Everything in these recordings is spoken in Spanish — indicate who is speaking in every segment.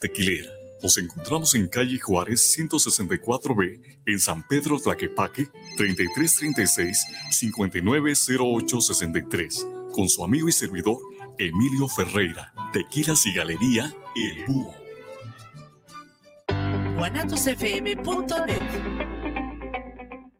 Speaker 1: Tequilera. Nos encontramos en calle Juárez 164B, en San Pedro Tlaquepaque, 3336-590863, con su amigo y servidor Emilio Ferreira, Tequilas y Galería El Búho.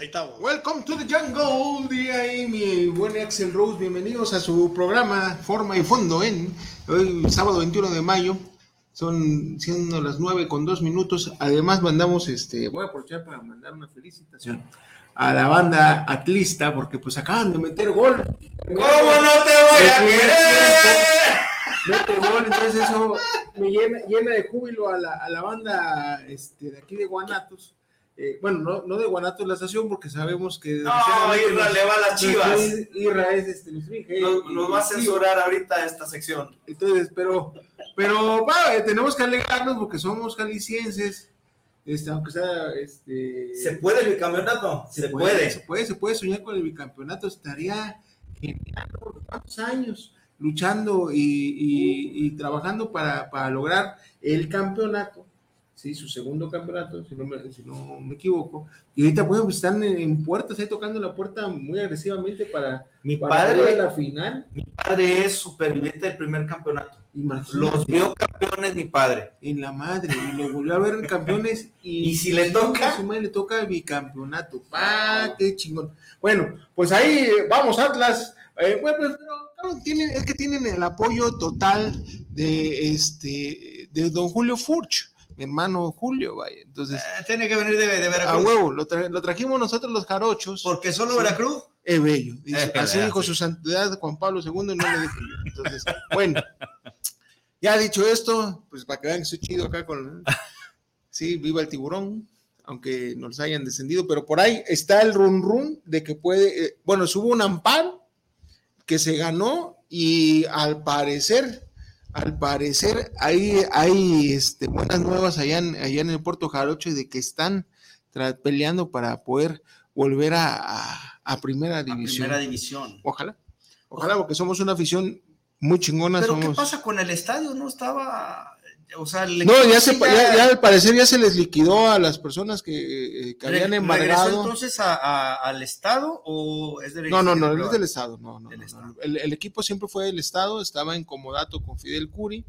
Speaker 2: ahí estamos. Welcome to the jungle, día mi buen Axel Rose, bienvenidos a su programa Forma y Fondo en hoy sábado 21 de mayo, son siendo las 9 con 2 minutos, además mandamos, este, voy a aprovechar para mandar una felicitación a la banda atlista porque pues acaban de meter gol.
Speaker 3: ¿Cómo no te voy a querer?
Speaker 2: Mete gol, entonces eso me llena, llena de júbilo a la, a la banda este, de aquí de Guanatos eh, bueno, no, no, de Guanatos la estación, porque sabemos que.
Speaker 3: No, Irra le va a las chivas.
Speaker 2: Irra es este,
Speaker 3: nos, va a censurar ahorita esta sección.
Speaker 2: Entonces, pero, pero, eh, tenemos que alegrarnos porque somos jaliscienses. Este, aunque sea, este.
Speaker 3: ¿Se puede el bicampeonato?
Speaker 2: Se, puede, Se puede, se puede soñar con el bicampeonato. Estaría genial cuántos años luchando y, y, y trabajando para, para lograr el campeonato ¿sí? su segundo campeonato, si no me, si no me equivoco. Y ahorita pues, están en, puertas, ahí tocando la puerta muy agresivamente para,
Speaker 3: mi padre,
Speaker 2: la final.
Speaker 3: Mi padre es superviviente del primer campeonato. Los vio campeones mi padre.
Speaker 2: En la madre, y lo volvió a ver en campeones.
Speaker 3: Y, si le toca.
Speaker 2: Su madre le toca el bicampeonato. ¡Pa! ¡Qué chingón! Bueno, pues ahí vamos, Atlas. Eh, bueno, pero, tienen, es que tienen el apoyo total de este de don Julio Furch mi hermano Julio, vaya. Entonces.
Speaker 3: Eh, tiene que venir de, Veracruz.
Speaker 2: A huevo, lo, trajimos nosotros los jarochos.
Speaker 3: ¿Porque solo Veracruz?
Speaker 2: Es bello. así dijo su santidad Juan Pablo II y no le dije yo. Entonces, bueno. Ya dicho esto, pues para que vean que soy chido acá con. Sí, viva el tiburón, aunque nos hayan descendido, pero por ahí está el run run de que puede. Eh, bueno, hubo un amparo que se ganó y al parecer al parecer hay, hay este, buenas nuevas allá en, allá en el Puerto Jarocho de que están peleando para poder volver a, primera división.
Speaker 3: primera división.
Speaker 2: Ojalá, ojalá, porque somos una afición muy chingona.
Speaker 3: Pero ¿qué pasa con el estadio? ¿No estaba
Speaker 2: no, ya, se, ya, al parecer ya se les liquidó a las personas que, eh, habían embargado.
Speaker 3: entonces al Estado o es
Speaker 2: del No, no, no, es del Estado, no, no, El, equipo siempre fue del Estado, estaba en comodato con Fidel Curi,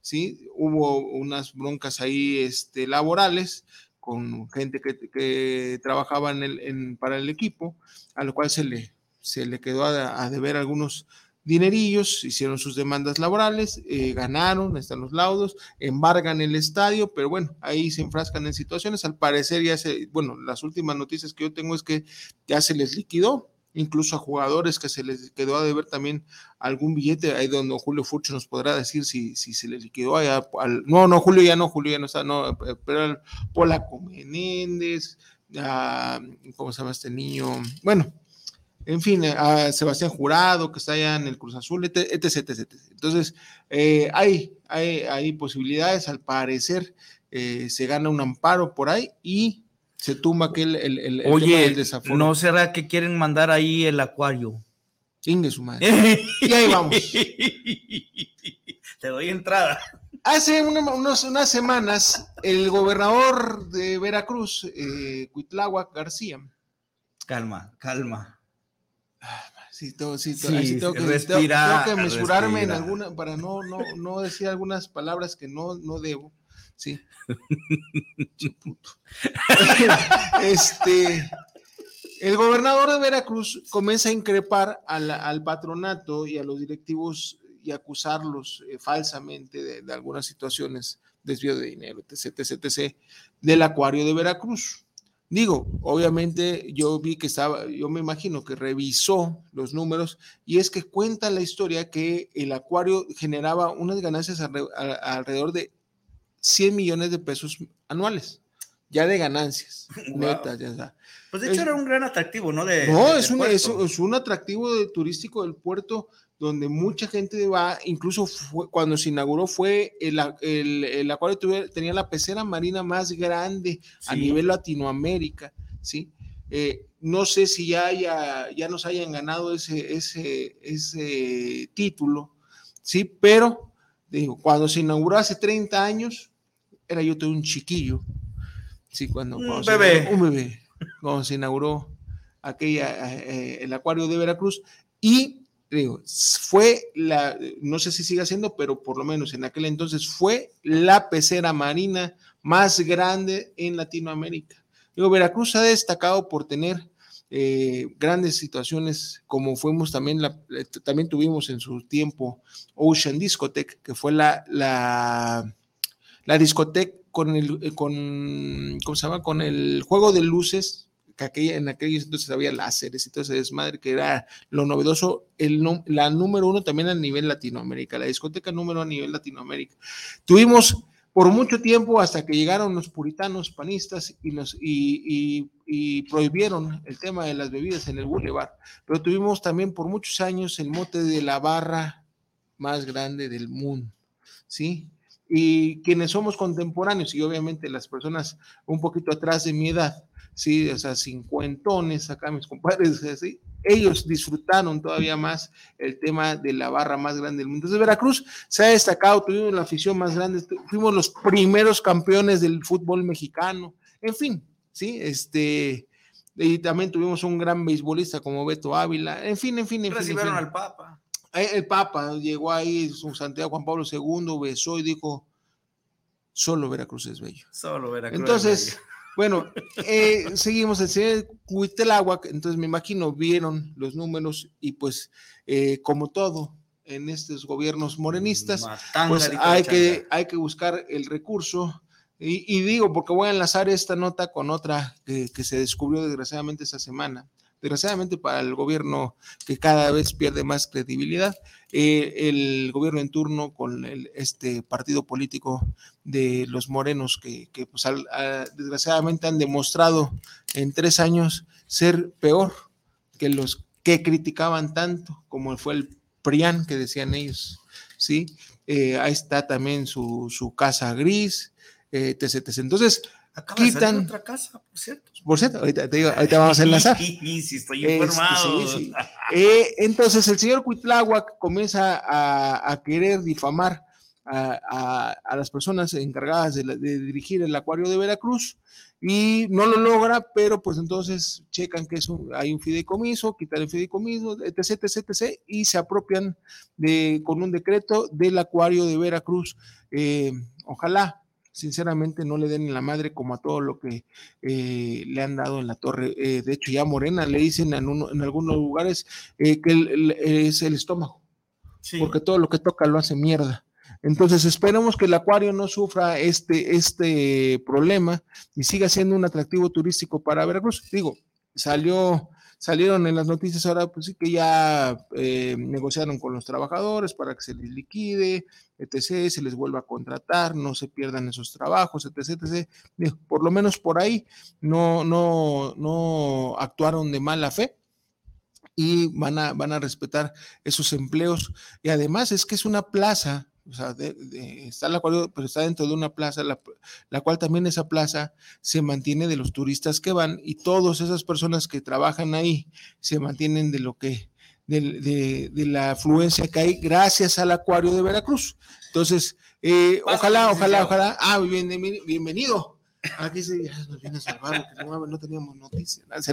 Speaker 2: ¿sí? Hubo unas broncas ahí este, laborales con gente que, trabajaba en el, para el equipo, a lo cual se le, se le quedó a, a deber algunos dinerillos, hicieron sus demandas laborales, eh, ganaron, están los laudos, embargan el estadio, pero bueno, ahí se enfrascan en situaciones. Al parecer ya se, bueno, las últimas noticias que yo tengo es que ya se les liquidó, incluso a jugadores que se les quedó a deber también algún billete, ahí donde Julio Furcho nos podrá decir si, si se les liquidó allá, al, no, no, Julio ya no, Julio ya no está, no, eh, pero el Polaco Menéndez, ¿cómo se llama este niño? Bueno, en fin, eh, a Sebastián Jurado, que está allá en el Cruz Azul, etc. etc, Entonces, eh, hay, hay, posibilidades, al parecer eh, se gana un amparo por ahí y se tumba aquel el, el,
Speaker 3: Oye, ¿no será que quieren mandar ahí el acuario?
Speaker 2: Inge su madre. y ahí vamos.
Speaker 3: Te doy entrada.
Speaker 2: Hace unas semanas, el gobernador de Veracruz, eh, García.
Speaker 3: Calma, calma
Speaker 2: Sí, tengo, sí, tengo, que, respirar, tengo, que mesurarme en alguna, para no, no, no decir algunas palabras que no, no debo. Sí. este, el gobernador de Veracruz comienza a increpar al, patronato y a los directivos y acusarlos eh, falsamente de, algunas situaciones desvío de dinero, etc, etc, etc, del acuario de Veracruz. Digo, obviamente yo vi que estaba, yo me imagino que revisó los números y es que cuenta la historia que el acuario generaba unas ganancias alrededor de 100 millones de pesos anuales, ya de ganancias, netas, ya está.
Speaker 3: Pues de hecho era un gran atractivo, ¿no? De,
Speaker 2: no, es, un, es, es, un atractivo de, turístico del puerto donde mucha gente va, incluso fue, cuando se inauguró fue el, el, el acuario tenía la pecera marina más grande a nivel Latinoamérica, ¿sí? Eh, no sé si ya, haya, ya nos hayan ganado ese, ese, ese título, ¿sí? Pero, digo, cuando se inauguró hace 30 años, era yo todo un chiquillo, ¿sí? Cuando,
Speaker 3: un bebé.
Speaker 2: un bebé, cuando se inauguró aquella, eh, el acuario de Veracruz, y digo, fue la, no sé si sigue siendo, pero por lo menos en aquel entonces fue la pecera marina más grande en Latinoamérica. Digo, Veracruz ha destacado por tener eh, grandes situaciones, como fuimos también, eh, también tuvimos en su tiempo Ocean Discotech, que fue la, la, la discoteca con el, con, ¿cómo se llama? Con el juego de luces que en aquellos entonces había láseres y todo ese desmadre, que era lo novedoso, el, la número uno también a nivel Latinoamérica, la discoteca número a nivel Latinoamérica. Tuvimos por mucho tiempo hasta que llegaron los puritanos panistas y, nos, y, y, prohibieron el tema de las bebidas en el bulevar, pero tuvimos también por muchos años el mote de la barra más grande del mundo, ¿sí? Y quienes somos contemporáneos y obviamente las personas un poquito atrás de mi edad, sí, o sea, cincuentones, acá mis compadres, así, ellos disfrutaron todavía más el tema de la barra más grande del mundo. Entonces, Veracruz se ha destacado, tuvimos la afición más grande, fuimos los primeros campeones del fútbol mexicano, en fin, sí, este, y también tuvimos un gran beisbolista como Beto Ávila, en fin, en fin, en
Speaker 3: Recibieron
Speaker 2: fin.
Speaker 3: al Papa.
Speaker 2: Eh, el Papa llegó ahí, su Santiago Juan Pablo II, besó y dijo, solo Veracruz es bello.
Speaker 3: Solo Veracruz.
Speaker 2: Entonces, bueno, eh, seguimos el señor Cuitelagua, entonces me imagino vieron los números y pues eh, como todo en estos gobiernos morenistas, pues hay que, hay que buscar el recurso. Y, digo, porque voy a enlazar esta nota con otra que, que se descubrió desgraciadamente esta semana desgraciadamente para el gobierno que cada vez pierde más credibilidad, eh, el gobierno en turno con este partido político de los morenos que, pues, desgraciadamente han demostrado en tres años ser peor que los que criticaban tanto como fue el PRIAN que decían ellos, ¿sí? Eh, ahí está también su, su casa gris, eh, etc, etc. Entonces, quitan
Speaker 3: otra casa, por cierto.
Speaker 2: Por cierto, ahorita, te digo, ahorita vamos a enlazar.
Speaker 3: sí, estoy informado.
Speaker 2: Este, sí, sí. Eh, entonces el señor Cuitláhuac comienza a, a querer difamar a, a, a, las personas encargadas de, de, dirigir el acuario de Veracruz y no lo logra, pero pues entonces checan que es un, hay un fideicomiso, quitan el fideicomiso, etc, etc, etc, y se apropian de, con un decreto del acuario de Veracruz. Eh, ojalá sinceramente no le den la madre como a todo lo que eh, le han dado en la torre. Eh, de hecho, ya Morena le dicen en, uno, en algunos lugares eh, que el, el, es el estómago, sí. porque todo lo que toca lo hace mierda. Entonces esperemos que el acuario no sufra este, este problema y siga siendo un atractivo turístico para Veracruz. Digo, salió salieron en las noticias ahora, pues sí que ya eh, negociaron con los trabajadores para que se les liquide, etc., se les vuelva a contratar, no se pierdan esos trabajos, etc., etc. Por lo menos por ahí no, no, no actuaron de mala fe y van a, van a respetar esos empleos. Y además es que es una plaza o sea, de, de, está la cual, pero está dentro de una plaza, la, la, cual también esa plaza se mantiene de los turistas que van y todas esas personas que trabajan ahí se mantienen de lo que, de, de, de la afluencia que hay gracias al acuario de Veracruz. Entonces, eh, ojalá, ojalá, ojalá, ah, bien, bienvenido. Aquí se nos viene a salvar porque no, no teníamos noticias.
Speaker 3: Ah, sí,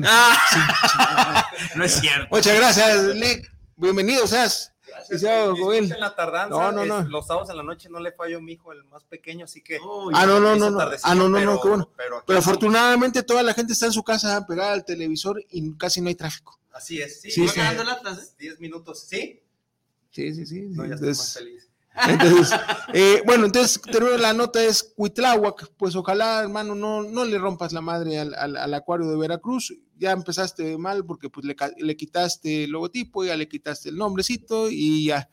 Speaker 3: sí, no es cierto.
Speaker 2: Muchas gracias, Nick. Bienvenido, seas.
Speaker 4: En la tardanza, no, no, no. Es, los sábados en la noche no le falló mi hijo, el más pequeño, así que.
Speaker 2: Oh, ah, no, no, no, no. Ah, no, no, pero, no, qué bueno. Pero, pero afortunadamente toda la gente está en su casa pegada al televisor y casi no hay tráfico.
Speaker 4: Así es.
Speaker 2: Sí, sí, sí.
Speaker 4: Dando latas, ¿eh? 10 minutos, ¿sí?
Speaker 2: Sí, sí, sí.
Speaker 4: No, ya estoy más feliz.
Speaker 2: Entonces, eh, bueno, entonces termino la nota es Cuitláhuac, pues ojalá, hermano, no, no le rompas la madre al, al, acuario de Veracruz. Ya empezaste mal porque pues le, le, quitaste el logotipo, ya le quitaste el nombrecito y ya,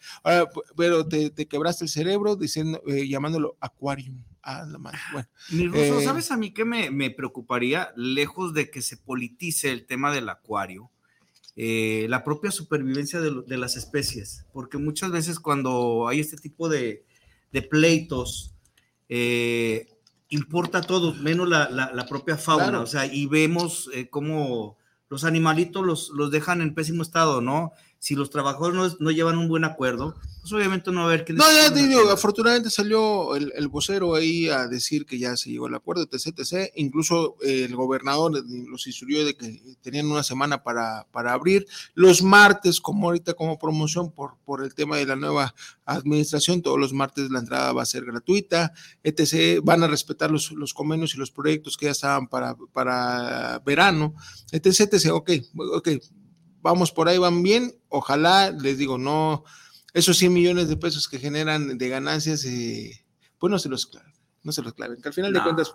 Speaker 2: pero te, te, quebraste el cerebro diciendo, eh, llamándolo Aquarium. Ah, la madre. Bueno,
Speaker 5: eh, ¿sabes a mí qué me, me preocuparía? Lejos de que se politice el tema del acuario eh, la propia supervivencia de, las especies, porque muchas veces cuando hay este tipo de, pleitos, eh, importa todo, menos la, propia fauna, o sea, y vemos eh, cómo los animalitos los, los dejan en pésimo estado, ¿no? Si los trabajadores no, llevan un buen acuerdo, pues obviamente no va a haber que...
Speaker 2: No, ya te digo, afortunadamente salió el, vocero ahí a decir que ya se llegó al acuerdo, etc, etc. Incluso eh, el gobernador los instruyó de que tenían una semana para, para abrir. Los martes, como ahorita como promoción por, por el tema de la nueva administración, todos los martes la entrada va a ser gratuita, etc. Van a respetar los, los convenios y los proyectos que ya estaban para, para verano, etc, etc. Ok, ok vamos por ahí, van bien. Ojalá, les digo, no, esos 100 millones de pesos que generan de ganancias, eh, pues no se los claven, no se los claven, que al final de cuentas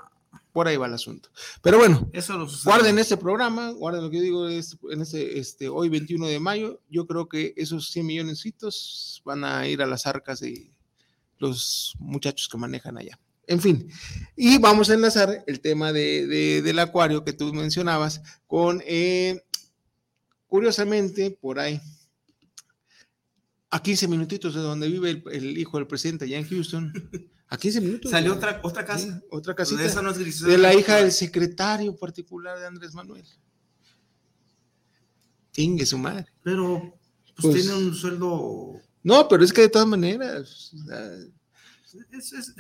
Speaker 2: por ahí va el asunto. Pero bueno, Eso guarden este programa, guarden lo que digo en este, este, hoy 21 de mayo, yo creo que esos 100 millones van a ir a las arcas de los muchachos que manejan allá. En fin, y vamos a enlazar el tema de, del acuario que tú mencionabas con eh, Curiosamente, por ahí, a 15 minutitos de donde vive el, hijo del presidente allá en Houston, a 15 minutos.
Speaker 5: Salió otra, otra casa.
Speaker 2: otra casita. De, la hija del secretario particular de Andrés Manuel. Tingue su madre.
Speaker 5: Pero pues, pues, tiene un sueldo.
Speaker 2: No, pero es que de todas maneras.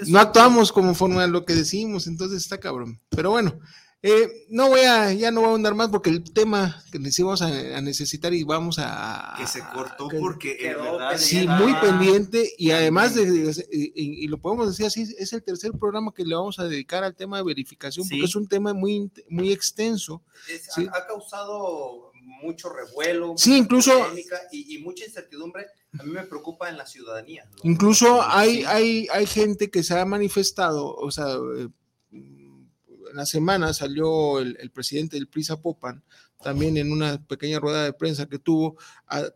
Speaker 2: no actuamos como forma de lo que decimos, entonces está cabrón. Pero bueno, eh, no voy a, ya no voy a ahondar más porque el tema que necesitamos a, necesitar y vamos a...
Speaker 5: Que se cortó porque
Speaker 2: Sí, muy pendiente y además, de, y, lo podemos decir así, es el tercer programa que le vamos a dedicar al tema de verificación porque es un tema muy, muy extenso.
Speaker 4: ha, causado mucho revuelo,
Speaker 2: sí, incluso
Speaker 4: y, mucha incertidumbre. A mí me preocupa en la ciudadanía.
Speaker 2: Incluso hay, hay, hay gente que se ha manifestado, o sea, eh, la semana salió el, presidente del PRISA Popan, también en una pequeña rueda de prensa que tuvo,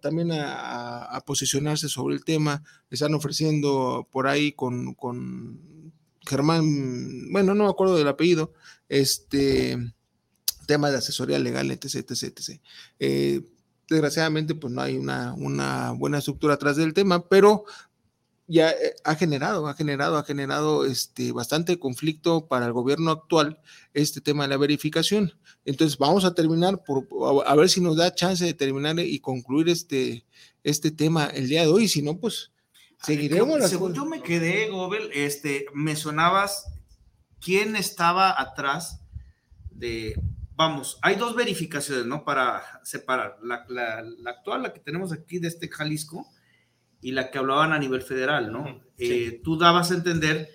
Speaker 2: también a, posicionarse sobre el tema. Están ofreciendo por ahí con, con Germán, bueno, no me acuerdo del apellido, este tema de asesoría legal, etc, etc, etc. Desgraciadamente, pues no hay una, una buena estructura atrás del tema, pero ya eh, ha generado, ha generado, ha generado este, bastante conflicto para el gobierno actual este tema de la verificación. Entonces vamos a terminar por a ver si nos da chance de terminar y concluir este, este tema el día de hoy. Si no, pues seguiremos.
Speaker 5: según yo me quedé, Gobel, este, me sonabas quién estaba atrás de, vamos, hay dos verificaciones, ¿no? Para separar la, la actual, la que tenemos aquí de este Jalisco y la que hablaban a nivel federal, ¿no? Eh, tú dabas a entender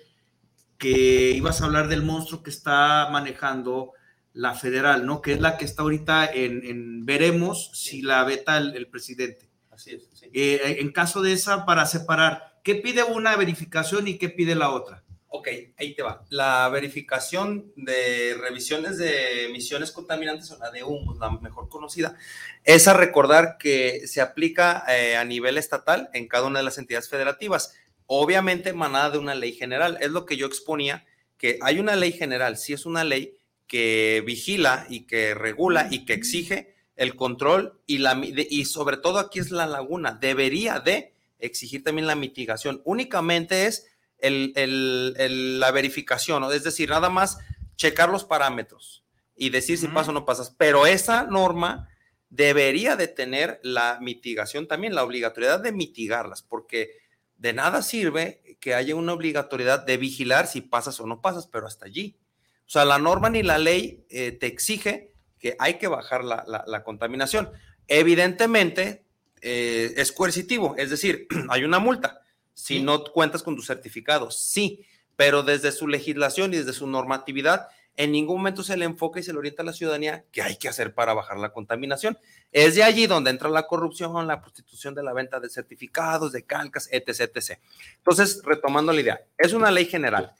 Speaker 5: que ibas a hablar del monstruo que está manejando la federal, ¿no? Que es la que está ahorita en, veremos si la veta el, presidente.
Speaker 4: Así es.
Speaker 5: Eh, en caso de esa, para separar, ¿qué pide una verificación y qué pide la otra?
Speaker 4: Ok, ahí te va. La verificación de revisiones de emisiones contaminantes, o la de humo, la mejor conocida, es a recordar que se aplica eh, a nivel estatal en cada una de las entidades federativas. Obviamente manada de una ley general. Es lo que yo exponía, que hay una ley general, sí es una ley que vigila y que regula y que exige el control y, la, y sobre todo aquí es la laguna. Debería de exigir también la mitigación. Únicamente es el, la verificación, es decir, nada más checar los parámetros y decir si pasa o no pasas. Pero esa norma debería de tener la mitigación también, la obligatoriedad de mitigarlas, porque de nada sirve que haya una obligatoriedad de vigilar si pasas o no pasas, pero hasta allí. O sea, la norma ni la ley eh, te exige que hay que bajar la, contaminación. Evidentemente, eh, es coercitivo, es decir, hay una multa si no cuentas con tu certificado. Sí, pero desde su legislación y desde su normatividad en ningún momento se le enfoca y se le orienta a la ciudadanía qué hay que hacer para bajar la contaminación. Es de allí donde entra la corrupción, la prostitución de la venta de certificados, de calcas, etc. etc. Entonces, retomando la idea, es una ley general.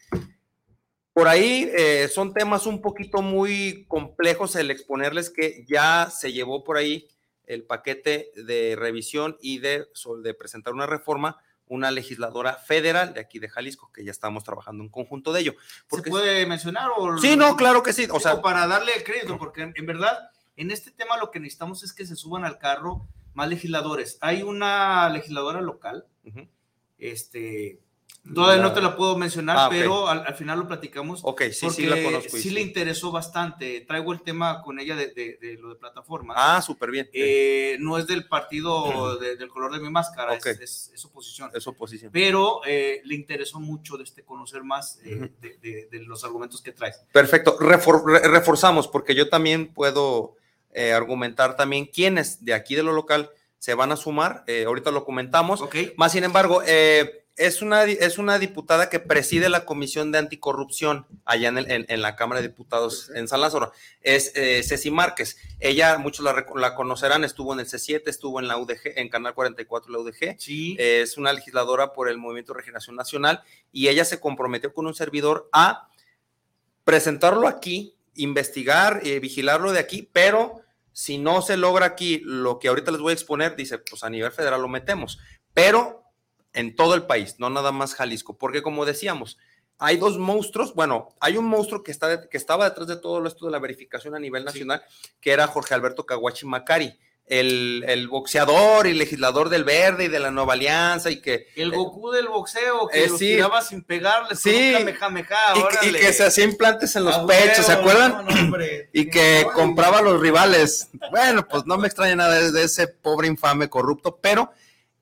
Speaker 4: Por ahí eh, son temas un poquito muy complejos el exponerles que ya se llevó por ahí el paquete de revisión y de, de presentar una reforma una legisladora federal de aquí de Jalisco, que ya estamos trabajando en conjunto de ello.
Speaker 5: Porque, ¿Se puede mencionar? O,
Speaker 4: sí, no, claro que sí. O sea,
Speaker 5: para darle el crédito, porque en, verdad, en este tema lo que necesitamos es que se suban al carro más legisladores. Hay una legisladora local, este, Todavía no te la puedo mencionar, ah, pero al, final lo platicamos.
Speaker 4: Ok, sí, sí la conozco.
Speaker 5: Sí, le interesó bastante. Traigo el tema con ella de, lo de plataforma.
Speaker 4: Ah, súper bien.
Speaker 5: Eh, no es del partido del color de mi máscara, es, oposición.
Speaker 4: Es oposición.
Speaker 5: Pero eh, le interesó mucho de este, conocer más eh, de, los argumentos que traes.
Speaker 4: Perfecto. reforzamos, porque yo también puedo argumentar también quiénes de aquí de lo local se van a sumar. ahorita lo comentamos. Más sin embargo, eh es una, es una diputada que preside la Comisión de Anticorrupción allá en, en, la Cámara de Diputados en San Lázaro. Es eh, Ceci Márquez. Ella, muchos la, conocerán, estuvo en el C7, estuvo en la UDG, en Canal 44, la UDG.
Speaker 5: Sí.
Speaker 4: es una legisladora por el Movimiento de Regeneración Nacional y ella se comprometió con un servidor a presentarlo aquí, investigar, y vigilarlo de aquí, pero si no se logra aquí lo que ahorita les voy a exponer, dice, pues a nivel federal lo metemos. Pero en todo el país, no nada más Jalisco, porque como decíamos, hay dos monstruos, bueno, hay un monstruo que, está, que estaba detrás de todo esto de la verificación a nivel nacional, que era Jorge Alberto Caguachi Macari, el, boxeador y legislador del Verde y de la Nueva Alianza y que...
Speaker 5: El Goku del boxeo, que eh, lo tiraba sin pegarle,
Speaker 4: sí, y, que se hacía implantes en los pechos, ¿se acuerdan? y que compraba a los rivales. Bueno, pues no me extraña nada de ese pobre infame corrupto, pero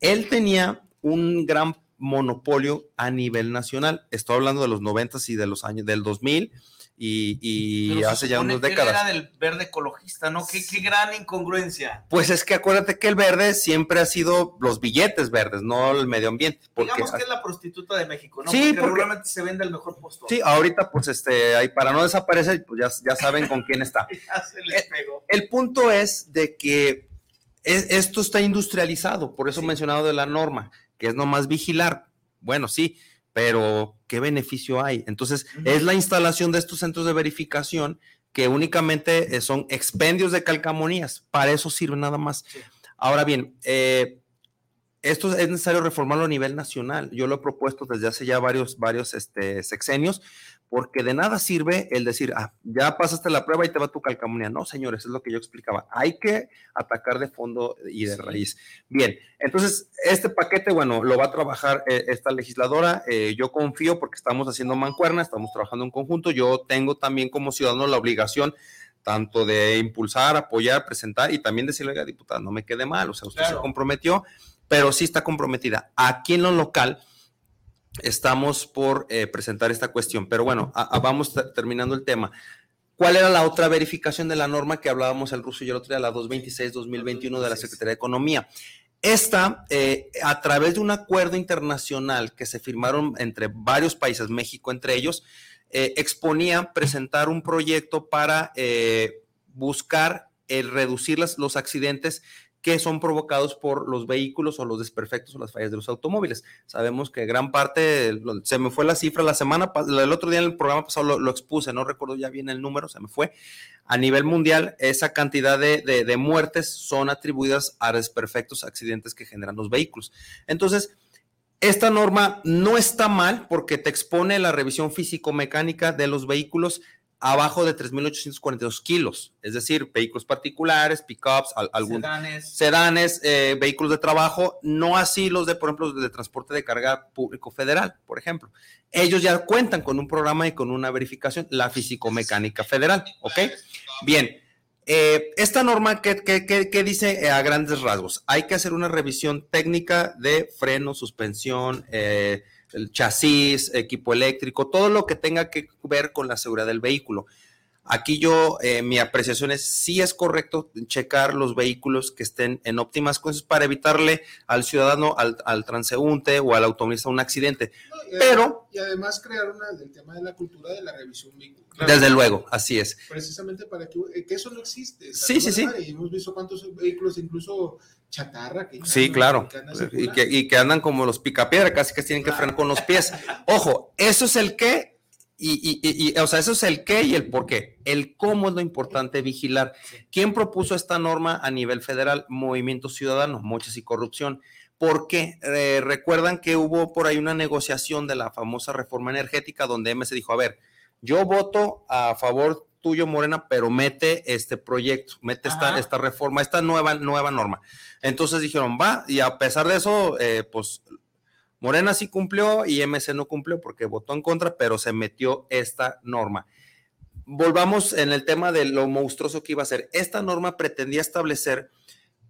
Speaker 4: él tenía un gran monopolio a nivel nacional. Estoy hablando de los 90 y de los años del 2000 y, hace ya unas décadas.
Speaker 5: era del verde ecologista, ¿no? ¿Qué, gran incongruencia.
Speaker 4: Pues es que acuérdate que el verde siempre ha sido los billetes verdes, no el medio ambiente.
Speaker 5: Digamos que es la prostituta de México, ¿no?
Speaker 4: Sí,
Speaker 5: porque, se vende el mejor postor.
Speaker 4: Sí, ahorita pues este, ahí para no desaparecer, pues ya, ya saben con quién está.
Speaker 5: ya se les pegó.
Speaker 4: el punto es de que esto está industrializado, por eso he mencionado de la norma que es nomás vigilar. Bueno, sí, pero ¿qué beneficio hay? Entonces, es la instalación de estos centros de verificación que únicamente eh, son expendios de calcamonías. Para eso sirve nada más. Ahora bien, eh, esto es necesario reformarlo a nivel nacional. Yo lo he propuesto desde hace ya varios, varios este, sexenios, porque de nada sirve el decir, ah, ya pasaste la prueba y te va tu calcamonía. No, señores, es lo que yo explicaba. Hay que atacar de fondo y de raíz. Bien, entonces, este paquete, bueno, lo va a trabajar eh, esta legisladora. Eh, yo confío porque estamos haciendo mancuerna, estamos trabajando en conjunto. Yo tengo también como ciudadano la obligación tanto de impulsar, apoyar, presentar y también decirle, a la diputada, no me quede mal, o sea, usted se comprometió, pero sí está comprometida. Aquí en lo local, estamos por eh, presentar esta cuestión, pero bueno, vamos terminando el tema. ¿Cuál era la otra verificación de la norma que hablábamos el ruso y el otro día, la 226-2021 de la Secretaría de Economía? Esta, eh, a través de un acuerdo internacional que se firmaron entre varios países, México entre ellos, eh, exponía presentar un proyecto para buscar el reducir los accidentes que son provocados por los vehículos o los desperfectos o las fallas de los automóviles. Sabemos que gran parte, se me fue la cifra la semana, el otro día en el programa pasado lo, expuse, no recuerdo ya bien el número, se me fue. A nivel mundial, esa cantidad de, de muertes son atribuidas a desperfectos, accidentes que generan los vehículos. Entonces, esta norma no está mal porque te expone la revisión físico-mecánica de los vehículos abajo de 3.842 kilos, es decir, vehículos particulares, pickups, algunos
Speaker 5: sedanes,
Speaker 4: sedanes eh, vehículos de trabajo, no así los de, por ejemplo, de transporte de carga público federal, por ejemplo. Ellos ya cuentan con un programa y con una verificación, la físico-mecánica federal, ¿ok? Bien, eh, esta norma, ¿qué, qué, dice a grandes rasgos? Hay que hacer una revisión técnica de freno, suspensión, eh, el chasis, equipo eléctrico, todo lo que tenga que ver con la seguridad del vehículo. Aquí yo, eh, mi apreciación es sí es correcto checar los vehículos que estén en óptimas condiciones para evitarle al ciudadano, al, al transeúnte o al automovilista un accidente.
Speaker 2: No, y
Speaker 4: Pero-
Speaker 2: además- Y además crear una, el tema de la cultura de la revisión vehicular.
Speaker 4: Desde luego, así es.
Speaker 2: Precisamente para que, eh, que eso no existe.
Speaker 4: Sí, sí, sí.
Speaker 2: Y hemos visto cuántos vehículos, incluso chatarra. Que
Speaker 4: Sí, claro.
Speaker 2: que
Speaker 4: Y que, y que andan como los picapiedra, casi que tienen que frenar con los pies. Ojo, eso es el qué y, y- y- y, o sea, eso es el qué y el por qué. El cómo es lo importante vigilar. ¿Quién propuso esta norma a nivel federal? Movimiento Ciudadano, Mochas y Corrupción. ¿Por qué? Eh, recuerdan que hubo por ahí una negociación de la famosa reforma energética donde MC dijo, a ver, yo voto a favor tuyo, Morena, pero mete este proyecto, mete esta, esta reforma, esta nueva, nueva norma. Entonces dijeron, va, y a pesar de eso, eh, pues Morena sí cumplió y MC no cumplió porque votó en contra, pero se metió esta norma. Volvamos en el tema de lo monstruoso que iba a ser. Esta norma pretendía establecer,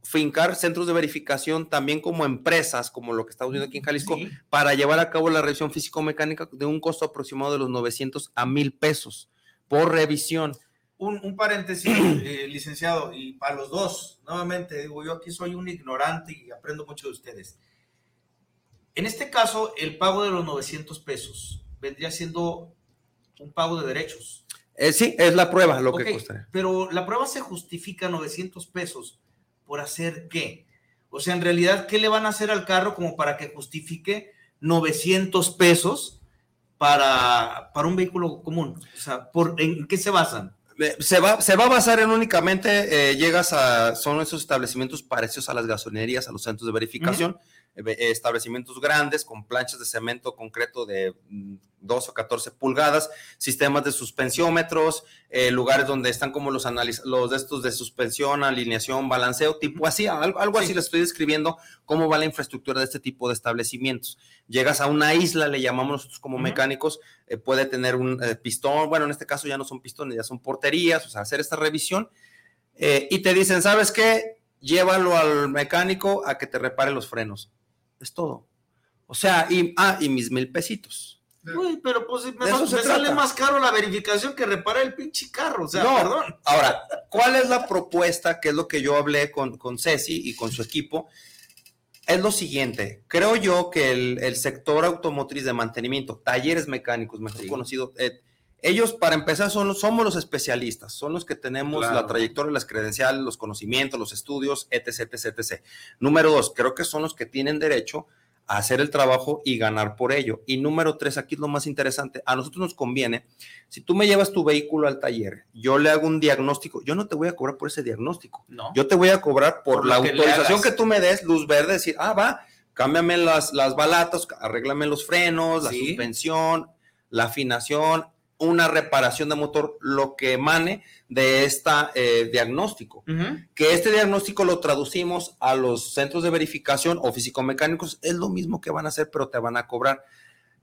Speaker 4: fincar centros de verificación también como empresas, como lo que estamos viendo aquí en Jalisco,
Speaker 5: Sí.
Speaker 4: para llevar a cabo la revisión físico-mecánica de un costo aproximado de los 900 a 1000 pesos por revisión.
Speaker 5: Un, un paréntesis, eh, licenciado, y para los dos, nuevamente, digo, yo aquí soy un ignorante y aprendo mucho de ustedes. En este caso, el pago de los 900 pesos vendría siendo un pago de derechos.
Speaker 4: Eh, sí, es la prueba lo
Speaker 5: Ok,
Speaker 4: que costaría.
Speaker 5: Pero la prueba se justifica 900 pesos por hacer qué? O sea, en realidad, ¿qué le van a hacer al carro como para que justifique 900 pesos para, para un vehículo común? O sea, ¿por, ¿en qué se basan?
Speaker 4: Eh, Se va, se va a basar en únicamente, eh, llegas a, son esos establecimientos parecidos a las gasolinerías, a los centros de verificación, eh, eh, establecimientos grandes con planchas de cemento concreto de mm, 12 o 14 pulgadas, sistemas de suspensiómetros, eh, lugares donde están como los los de estos de suspensión, alineación, balanceo, tipo así, algo, algo así
Speaker 5: Sí.
Speaker 4: les estoy describiendo cómo va la infraestructura de este tipo de establecimientos. Llegas a una isla, le llamamos nosotros como mecánicos, eh, puede tener un eh, pistón, bueno, en este caso ya no son pistones, ya son porterías, o sea, hacer esta revisión y te dicen, ¿sabes qué? Llévalo al mecánico a que te repare los frenos. Es todo. O sea, y, ah, y mis mil pesitos.
Speaker 5: Uy, pero pues me,
Speaker 4: De eso
Speaker 5: me
Speaker 4: se
Speaker 5: sale
Speaker 4: trata.
Speaker 5: más caro la verificación que reparar el pinche carro. O sea,
Speaker 4: No.
Speaker 5: perdón.
Speaker 4: Ahora, ¿cuál es la propuesta? Que es lo que yo hablé con, con Ceci y con su equipo. Es lo siguiente, creo yo que el, el sector automotriz de mantenimiento, talleres mecánicos, mejor
Speaker 5: Sí.
Speaker 4: conocido, eh, ellos para empezar son, los- somos los especialistas, son los que tenemos
Speaker 5: Claro.
Speaker 4: la trayectoria, las credenciales, los conocimientos, los estudios, etc, etc, etc. Número dos, creo que son los que tienen derecho a hacer el trabajo y ganar por ello. Y número tres, aquí es lo más interesante, a nosotros nos conviene, si tú me llevas tu vehículo al taller, yo le hago un diagnóstico, yo no te voy a cobrar por ese diagnóstico,
Speaker 5: No.
Speaker 4: yo te voy a cobrar por,
Speaker 5: Por
Speaker 4: la
Speaker 5: que
Speaker 4: autorización que tú me des, luz verde, decir, ah, va, cámbiame las, las balatas, arréglame los frenos, la
Speaker 5: Sí.
Speaker 4: suspensión, la afinación, una reparación de motor, lo que emane de este diagnóstico que este diagnóstico lo traducimos a los centros de verificación o físico-mecánicos, es lo mismo que van a hacer, pero te van a cobrar.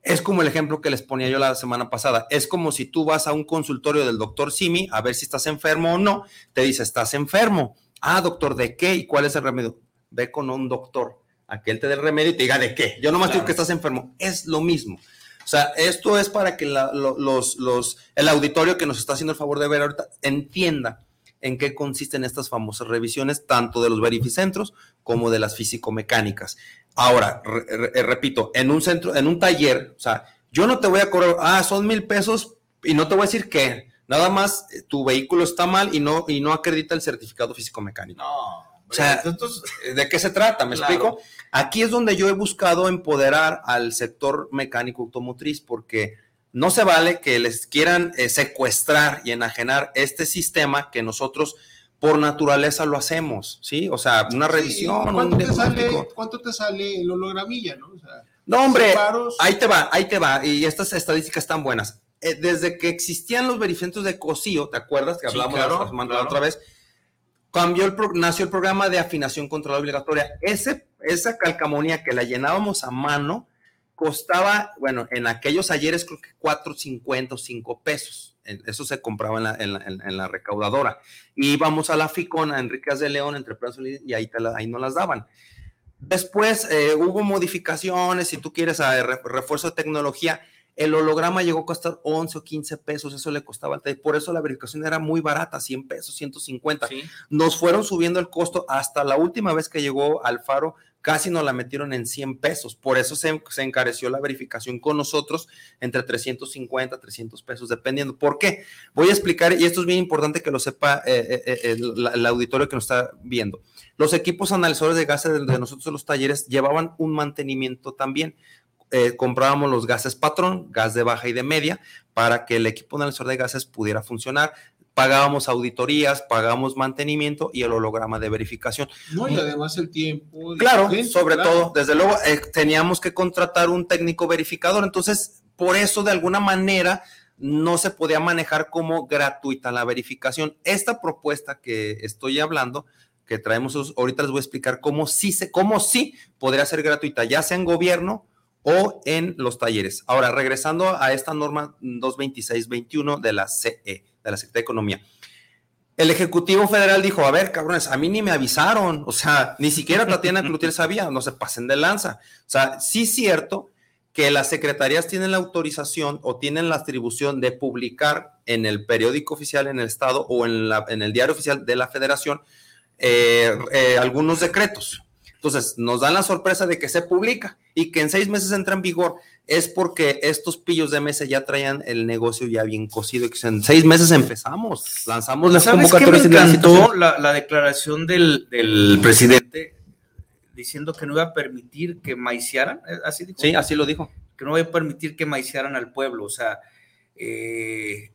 Speaker 4: Es como el ejemplo que les ponía yo la semana pasada. Es como si tú vas a un consultorio del doctor Simi a ver si estás enfermo o no. Te dice, estás enfermo. Ah, doctor, ¿de qué? ¿Y cuál es el remedio? Ve con un doctor a que él te dé el remedio y te diga de qué. Yo nomás digo
Speaker 5: Claro.
Speaker 4: que estás enfermo. Es lo mismo. O sea, esto es para que la- los, los, el auditorio que nos está haciendo el favor de ver ahorita entienda en qué consisten estas famosas revisiones, tanto de los verificentros como de las físico-mecánicas. Ahora, re- re- repito, en un centro, en un taller, o sea, yo no te voy a cobrar, ah, son mil pesos y no te voy a decir qué. Nada más eh, tu vehículo está mal y no, y no acredita el certificado físico-mecánico.
Speaker 5: No.
Speaker 4: O sea,
Speaker 5: entonces,
Speaker 4: ¿De qué se trata? ¿Me
Speaker 5: Claro.
Speaker 4: explico? Aquí es donde yo he buscado empoderar al sector mecánico automotriz porque no se vale que les quieran eh, secuestrar y enajenar este sistema que nosotros por naturaleza lo hacemos, ¿sí? O sea, una
Speaker 2: Sí,
Speaker 4: revisión, un
Speaker 2: ¿cuánto, te sale. ¿Cuánto te sale el hologramilla, no? O sea,
Speaker 4: No, hombre,
Speaker 2: separos,
Speaker 4: ahí te va, ahí te va. Y estas estadísticas están buenas. Eh, desde que existían los verificantes de COSIO, ¿te acuerdas que
Speaker 5: Sí,
Speaker 4: hablamos
Speaker 5: claro,
Speaker 4: la, semana- la
Speaker 5: claro.
Speaker 4: otra vez? Cambió el nació el programa de afinación controlada obligatoria. Esa calcamonía que la llenábamos a mano costaba, bueno, en aquellos ayeres creo que 4.50 o 5 pesos. Eso se compraba en la, recaudadora. Íbamos a la FICON, a Enriquez de León, entre y ahí, te las daban. Después eh, hubo modificaciones, si tú quieres, a re- refuerzo de tecnología. El holograma llegó a costar 11 o 15 pesos, eso le costaba al taller. Por eso la verificación era muy barata, 100 pesos, 150.
Speaker 5: Sí.
Speaker 4: Nos fueron subiendo el costo hasta la última vez que llegó al faro, casi nos la metieron en 100 pesos. Por eso se, se encareció la verificación con nosotros entre 350, 300 pesos, dependiendo. ¿Por qué? Voy a explicar, y esto es bien importante que lo sepa eh, eh, eh, el, el auditorio que nos está viendo. Los equipos analizadores de gases de, de nosotros en los talleres llevaban un mantenimiento también. Eh, comprábamos los gases patrón, gas de baja y de media, para que el equipo analizador de gases pudiera funcionar. Pagábamos auditorías, pagábamos mantenimiento y el holograma de verificación.
Speaker 2: No, y además el tiempo.
Speaker 4: Claro, sobre
Speaker 2: claro.
Speaker 4: todo, desde luego, eh, teníamos que contratar un técnico verificador, entonces, por eso, de alguna manera, no se podía manejar como gratuita la verificación. Esta propuesta que estoy hablando, que traemos, ahorita les voy a explicar cómo sí, se, cómo sí podría ser gratuita, ya sea en gobierno o en los talleres. Ahora, regresando a esta norma 22621 de la CE, de la Secretaría de Economía. El Ejecutivo Federal dijo, a ver, cabrones, a mí ni me avisaron, o sea, ni siquiera Tatiana Cloutier sabía, no se pasen de lanza. O sea, sí es cierto que las secretarías tienen la autorización o tienen la atribución de publicar en el periódico oficial en el Estado o en, la, en el diario oficial de la Federación eh, eh, algunos decretos. Entonces, nos dan la sorpresa de que se publica y que en seis meses entra en vigor. Es porque estos pillos de mesa ya traían el negocio ya bien cocido que en seis meses empezamos, lanzamos las
Speaker 5: ¿Sabes qué me
Speaker 4: convocatorias. las
Speaker 5: encantó la, la declaración del, del presidente diciendo que no iba a permitir que maiciaran? Así dijo.
Speaker 4: Sí, así lo dijo.
Speaker 5: Que no iba a permitir que maiciaran al pueblo. O sea, eh,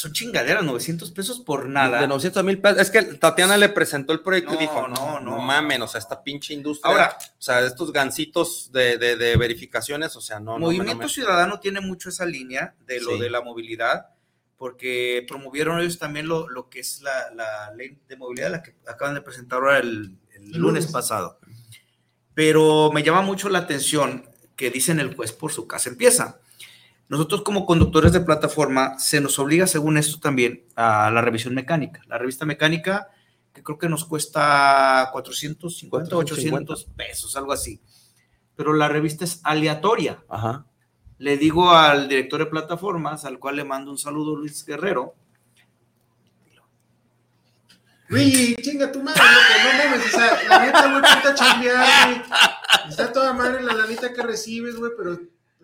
Speaker 5: son chingaderas, 900 pesos por nada.
Speaker 4: De 900 mil pesos. Es que Tatiana le presentó el proyecto
Speaker 5: No,
Speaker 4: y dijo,
Speaker 5: no,
Speaker 4: no, no, mamen, o sea, esta pinche industria.
Speaker 5: Ahora,
Speaker 4: o sea, estos gancitos de, de, de verificaciones, o sea, no, no.
Speaker 5: Movimiento
Speaker 4: no
Speaker 5: Ciudadano tiene mucho esa línea de lo
Speaker 4: Sí.
Speaker 5: de la movilidad, porque promovieron ellos también lo, lo que es la, la ley de movilidad, la que acaban de presentar ahora el, el
Speaker 2: El
Speaker 5: lunes
Speaker 2: lunes.
Speaker 5: pasado. Pero me llama mucho la atención que dicen el juez por su casa empieza. Nosotros como conductores de plataforma se nos obliga, según esto también, a la revisión mecánica. La revista mecánica, que creo que nos cuesta 450, 800 pesos, algo así. Pero la revista es aleatoria
Speaker 4: Ajá.
Speaker 5: le digo al director de plataformas, al cual le mando un saludo, Luis Guerrero.
Speaker 2: Güey, chinga tu madre, loco, no mames, o sea, la neta, güey, ponte a chambear, güey. Está toda madre la lanita que recibes, güey, pero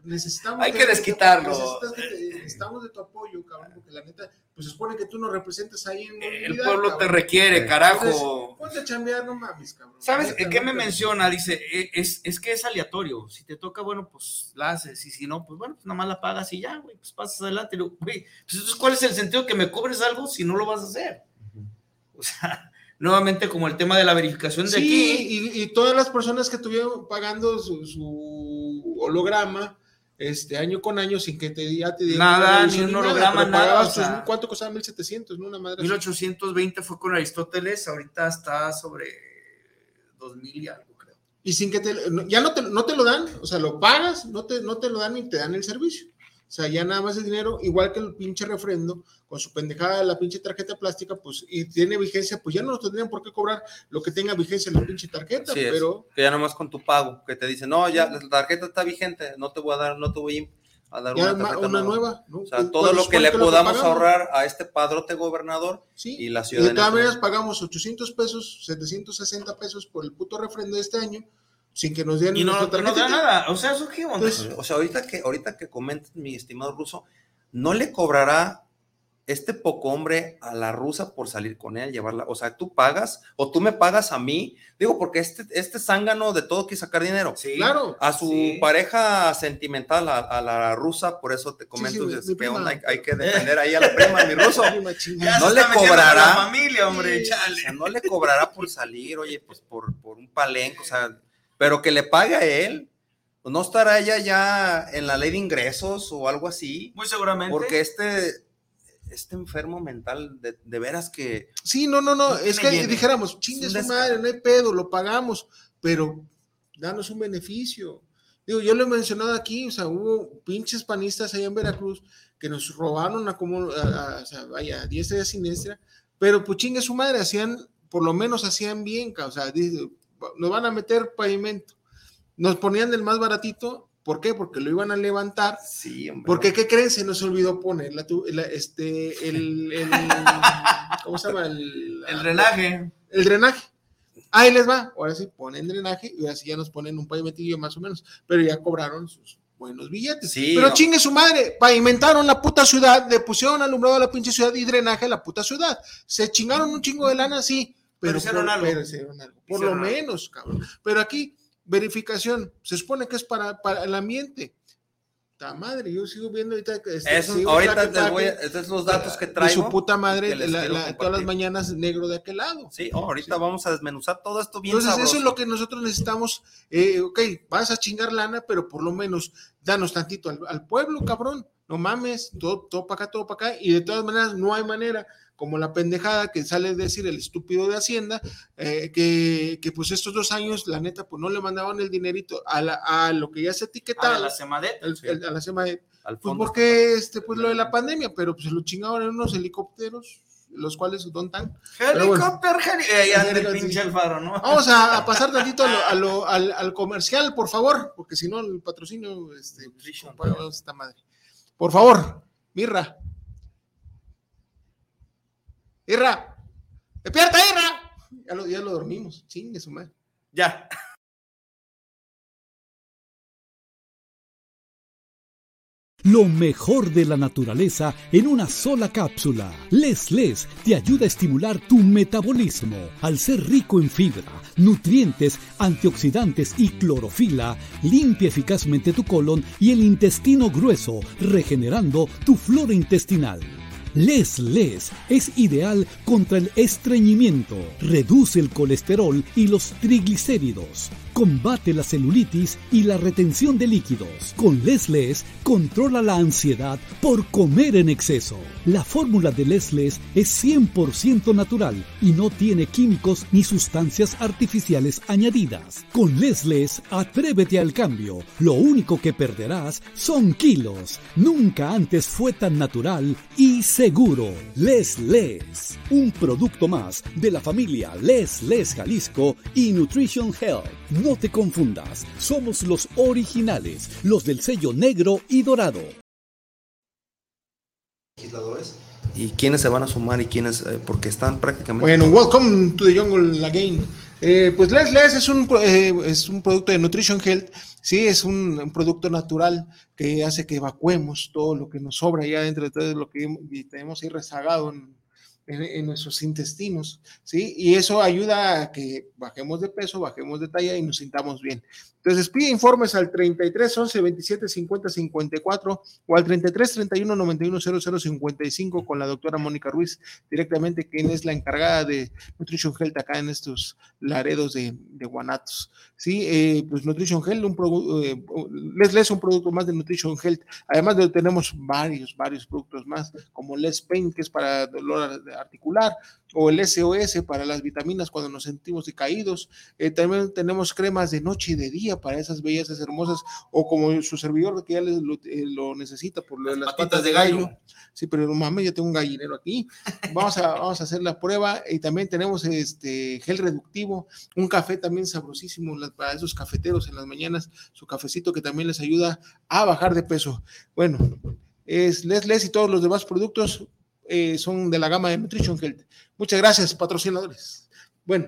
Speaker 2: necesitamos...
Speaker 5: Hay
Speaker 2: de-
Speaker 5: que desquitarlo.
Speaker 2: necesitas que te- necesitamos de tu apoyo, cabrón, porque la neta, pues se supone que tú nos representas ahí en
Speaker 5: El
Speaker 2: movilidad,
Speaker 5: pueblo te requiere,
Speaker 2: Entonces,
Speaker 5: carajo.
Speaker 2: Ponte a chambear, no mames, cabrón.
Speaker 5: ¿Sabes
Speaker 2: Neta,
Speaker 5: qué me menciona? Dice, "E- es, es que es aleatorio. Si te toca, bueno, pues la haces. Y si no, pues bueno, pues nada más la pagas y ya, güey, pues pasas adelante. Y luego, güey, pues entonces, ¿cuál es el sentido que me cobres algo si no lo vas a hacer? O sea, nuevamente como el tema de la verificación de
Speaker 2: Sí,
Speaker 5: aquí.
Speaker 2: y, y todas las personas que estuvieron pagando su, su holograma este año con año sin que te ya te dieran
Speaker 5: Nada, ni un
Speaker 2: nada,
Speaker 5: holograma, nada,
Speaker 2: pagabas
Speaker 5: o sea.
Speaker 2: tus- ¿Cuánto costaba? 1700, ¿no? Una madre así.
Speaker 5: 1820 fue con Aristóteles, ahorita está sobre 2000 y algo, creo.
Speaker 2: Y sin que te, ya no te, no te lo dan, o sea, lo pagas, no te, no te lo dan ni te dan el servicio. O sea, ya nada más el dinero, igual que el pinche refrendo, con su pendejada de la pinche tarjeta plástica, pues, y tiene vigencia, pues ya no nos tendrían por qué cobrar lo que tenga vigencia la pinche tarjeta,
Speaker 4: Así es.
Speaker 2: pero
Speaker 4: Que ya nomás con tu pago, que te dicen, no, ya la tarjeta está vigente, no te voy a dar, no te voy a dar
Speaker 2: ya
Speaker 4: una tarjeta
Speaker 2: una
Speaker 4: nueva.
Speaker 2: ¿no?
Speaker 4: O sea, todo lo que le podamos ahorrar a este padrote gobernador
Speaker 2: Sí.
Speaker 4: y la
Speaker 2: Y de
Speaker 4: ciudadanía.
Speaker 2: todas maneras pagamos 800 pesos, 760 pesos por el puto refrendo de este año, sin que nos den
Speaker 5: Y no,
Speaker 2: nuestra
Speaker 5: no da nada. O sea, ¿eso qué onda?
Speaker 2: Entonces,
Speaker 4: O sea, ahorita que, ahorita que comentas, mi estimado ruso, ¿no le cobrará este poco hombre a la rusa por salir con él, llevarla? O sea, tú pagas o tú me pagas a mí. Digo, porque este, este zángano de todo quiere sacar dinero.
Speaker 5: Sí.
Speaker 2: Claro.
Speaker 4: A su
Speaker 5: Sí.
Speaker 4: pareja sentimental, a, a la rusa, por eso te comento,
Speaker 2: sí,
Speaker 4: dices,
Speaker 2: mi
Speaker 4: ¿qué
Speaker 2: prima.
Speaker 4: onda? Hay, hay que defender ahí a la prima, mi ruso. No le cobrará.
Speaker 5: La familia, hombre,
Speaker 2: Sí.
Speaker 5: chale.
Speaker 4: O sea, no le cobrará por salir, oye, pues por, por un palenco, o sea, pero que le pague a él. ¿No estará ella ya en la ley de ingresos o algo así?
Speaker 5: Muy seguramente.
Speaker 4: Porque este, este enfermo mental, de, de veras que...
Speaker 2: Sí, no, no, no,
Speaker 5: No
Speaker 2: es que
Speaker 5: llene.
Speaker 2: dijéramos, chingue su madre, no hay pedo, lo pagamos, pero danos un beneficio. Digo, yo lo he mencionado aquí, o sea, hubo pinches panistas allá en Veracruz que nos robaron a como, a- a- o sea, vaya, a diestra y a siniestra, pero pues chingue su madre, hacían, por lo menos hacían bien, o sea, dice, nos van a meter pavimento, nos ponían del más baratito, ¿Por qué? Porque lo iban a levantar.
Speaker 4: Sí, hombre.
Speaker 2: Porque, ¿qué creen? Se nos olvidó poner la, tu- la- este, el, el- ¿cómo se llama? El,
Speaker 5: El drenaje.
Speaker 2: el drenaje. Ahí les va. Ahora sí ponen drenaje y ahora sí ya nos ponen un pavimentillo más o menos. Pero ya cobraron sus buenos billetes.
Speaker 4: Sí,
Speaker 2: pero
Speaker 4: no.
Speaker 2: chingue su madre. Pavimentaron la puta ciudad, le pusieron alumbrado a la pinche ciudad y drenaje a la puta ciudad. Se chingaron un chingo de lana, sí. Pero,
Speaker 5: Pero hicieron
Speaker 2: por,
Speaker 5: algo.
Speaker 2: pero hicieron algo. Por
Speaker 5: Hicieron
Speaker 2: lo
Speaker 5: algo.
Speaker 2: menos, cabrón. Pero aquí, verificación. Se supone que es para, para el ambiente. Ta madre, yo sigo viendo ahorita este,
Speaker 4: Eso,
Speaker 2: sigo
Speaker 4: ahorita
Speaker 2: traque,
Speaker 4: les voy a, estos son los datos que traigo.
Speaker 2: su puta madre la- todas las mañanas negro de aquel lado.
Speaker 4: Sí, oh, ahorita vamos a desmenuzar todo esto bien
Speaker 2: Entonces, eso es lo que nosotros necesitamos. Eh, ok, vas a chingar lana, pero por lo menos danos tantito al, al pueblo, cabrón. No mames, todo, todo para acá, todo para acá. Y de todas maneras, no hay manera, como la pendejada que sale a decir el estúpido de Hacienda, eh, que, que pues estos dos años, la neta, pues no le mandaban el dinerito a, la- a lo que ya se etiquetaba,
Speaker 5: A la Semadet.
Speaker 2: el- el- a la semana de,
Speaker 4: Al
Speaker 2: pues porque este, pues lo de la pandemia, pero pues se lo chingaban en unos helicópteros, los cuales son tan bueno.
Speaker 5: Helicóptero, heli- Eh, el pinche Alfaro, ¿no?
Speaker 2: Vamos a, a pasar tantito a lo- a lo- al, al comercial, por favor, porque si no, el patrocinio este, esta madre. Por favor, Mirra. Irra. ¡Despierta, Irra! Ya lo, ya lo dormimos. Chingue su madre.
Speaker 5: Ya.
Speaker 6: Lo mejor de la naturaleza en una sola cápsula. Les Les te ayuda a estimular tu metabolismo. Al ser rico en fibra, nutrientes, antioxidantes y clorofila, limpia eficazmente tu colon y el intestino grueso, regenerando tu flora intestinal. Les Les es ideal contra el estreñimiento, reduce el colesterol y los triglicéridos, combate la celulitis y la retención de líquidos. Con Les Les controla la ansiedad por comer en exceso. La fórmula de Les Les es 100% natural y no tiene químicos ni sustancias artificiales añadidas. Con Les Les atrévete al cambio. Lo único que perderás son kilos. Nunca antes fue tan natural y seguro. Les Les, un producto más de la familia Les Les Jalisco y Nutrition Health. No te confundas, somos los originales, los del sello negro y dorado.
Speaker 4: Legisladores y quiénes se van a sumar y quiénes, eh, porque están prácticamente.
Speaker 2: Bueno, welcome to the jungle again. Eh, pues Les Les es un, eh, es un producto de Nutrition Health, sí, es un, un producto natural que hace que evacuemos todo lo que nos sobra ya dentro de todo lo que tenemos ahí rezagado en, en- en nuestros intestinos, sí, y eso ayuda a que bajemos de peso, bajemos de talla y nos sintamos bien. Entonces pide informes al 33 11 27 50 54 o al 33 31 91 00 55 con la doctora Mónica Ruiz directamente, quien es la encargada de Nutrition Health acá en estos laredos de, de Guanatos. Sí, eh, pues Nutrition Health, un produ- eh, Les Les un producto más de Nutrition Health. Además de tenemos varios, varios productos más, como Les Pain, que es para dolor articular, o el SOS para las vitaminas cuando nos sentimos decaídos. Eh, también tenemos cremas de noche y de día para esas bellezas hermosas, o como su servidor que ya les lo, eh, lo necesita por lo de las patas de gallo. Sí, pero no mames, ya tengo un gallinero aquí. Vamos a, vamos a hacer la prueba y también tenemos este gel reductivo, un café también sabrosísimo las- para esos cafeteros en las mañanas, su cafecito que también les ayuda a bajar de peso. Bueno, es Les Les y todos los demás productos eh, son de la gama de Nutrition Health. Muchas gracias, patrocinadores. Bueno,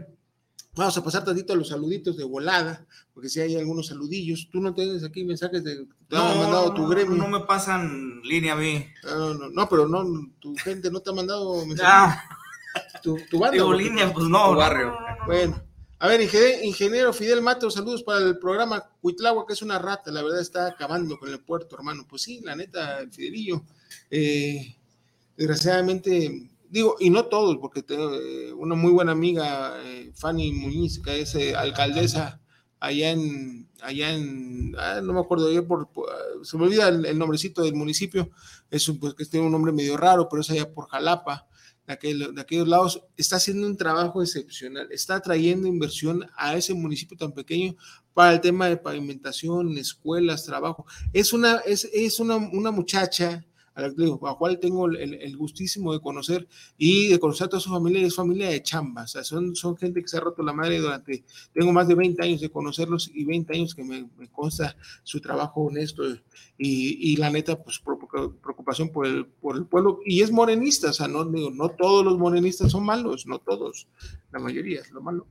Speaker 2: vamos a pasar tantito a los saluditos de volada, porque si hay algunos saludillos. Tú no tienes aquí mensajes de te han mandado tu
Speaker 5: no,
Speaker 2: gremio.
Speaker 5: no me pasan línea a mí.
Speaker 2: No, no, no, pero no, tu gente no te ha mandado mensajes.
Speaker 5: Ah,
Speaker 2: Tu, tu banda.
Speaker 5: digo línea, pues no. No,
Speaker 4: barrio.
Speaker 5: no, no, no.
Speaker 2: Bueno, a ver, ingeniero, Fidel Mato, saludos para el programa Cuitlagua, que es una rata, la verdad está acabando con el puerto, hermano. Pues sí, la neta, el Fidelillo. eh, desgraciadamente, digo, y no todos, porque tengo eh, una muy buena amiga, eh, Fanny Muñiz, que es eh, alcaldesa allá en, allá en, ah, no me acuerdo, yo por, por- se me olvida el, el nombrecito del municipio, es un, pues, que tiene un nombre medio raro, pero es allá por Jalapa, de, aquel- de aquellos lados, está haciendo un trabajo excepcional, está trayendo inversión a ese municipio tan pequeño para el tema de pavimentación, escuelas, trabajo. Es una, es, es una, una muchacha a la, cual tengo el, gustísimo de conocer y de conocer a toda su familia, es familia de chamba, o sea, son, son gente que se ha roto la madre durante, tengo más de 20 años de conocerlos y 20 años que me, consta su trabajo honesto y, y la neta, pues preocupación por el, por el pueblo, y es morenista, o sea, no, digo, no todos los morenistas son malos, no todos, la mayoría es lo malo.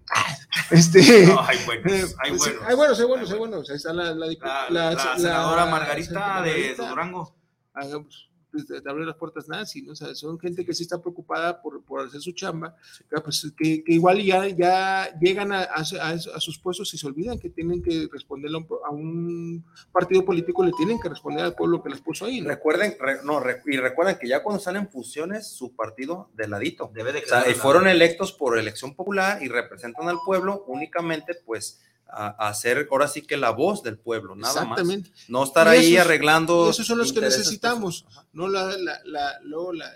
Speaker 2: Este,
Speaker 5: hay buenos, hay buenos.
Speaker 2: hay buenos, hay buenos, hay buenos. Ahí está la, la,
Speaker 5: la, la senadora Margarita de Durango.
Speaker 2: Ah, pues, te abre las puertas nazi, ¿no? O sea, son gente que sí está preocupada por, por hacer su chamba, pues, que, que, igual ya, ya llegan a, a, a, sus puestos y se olvidan que tienen que responder a un, partido político, le tienen que responder al pueblo que les puso ahí.
Speaker 4: ¿no? Recuerden, no, y recuerden que ya cuando están en fusiones, su partido de ladito.
Speaker 5: Debe de
Speaker 4: o sea, fueron electos por elección popular y representan al pueblo únicamente, pues, a, ser ahora sí que la voz del pueblo, nada Exactamente. más. No estar ahí arreglando.
Speaker 2: Esos son los que necesitamos, no la, la,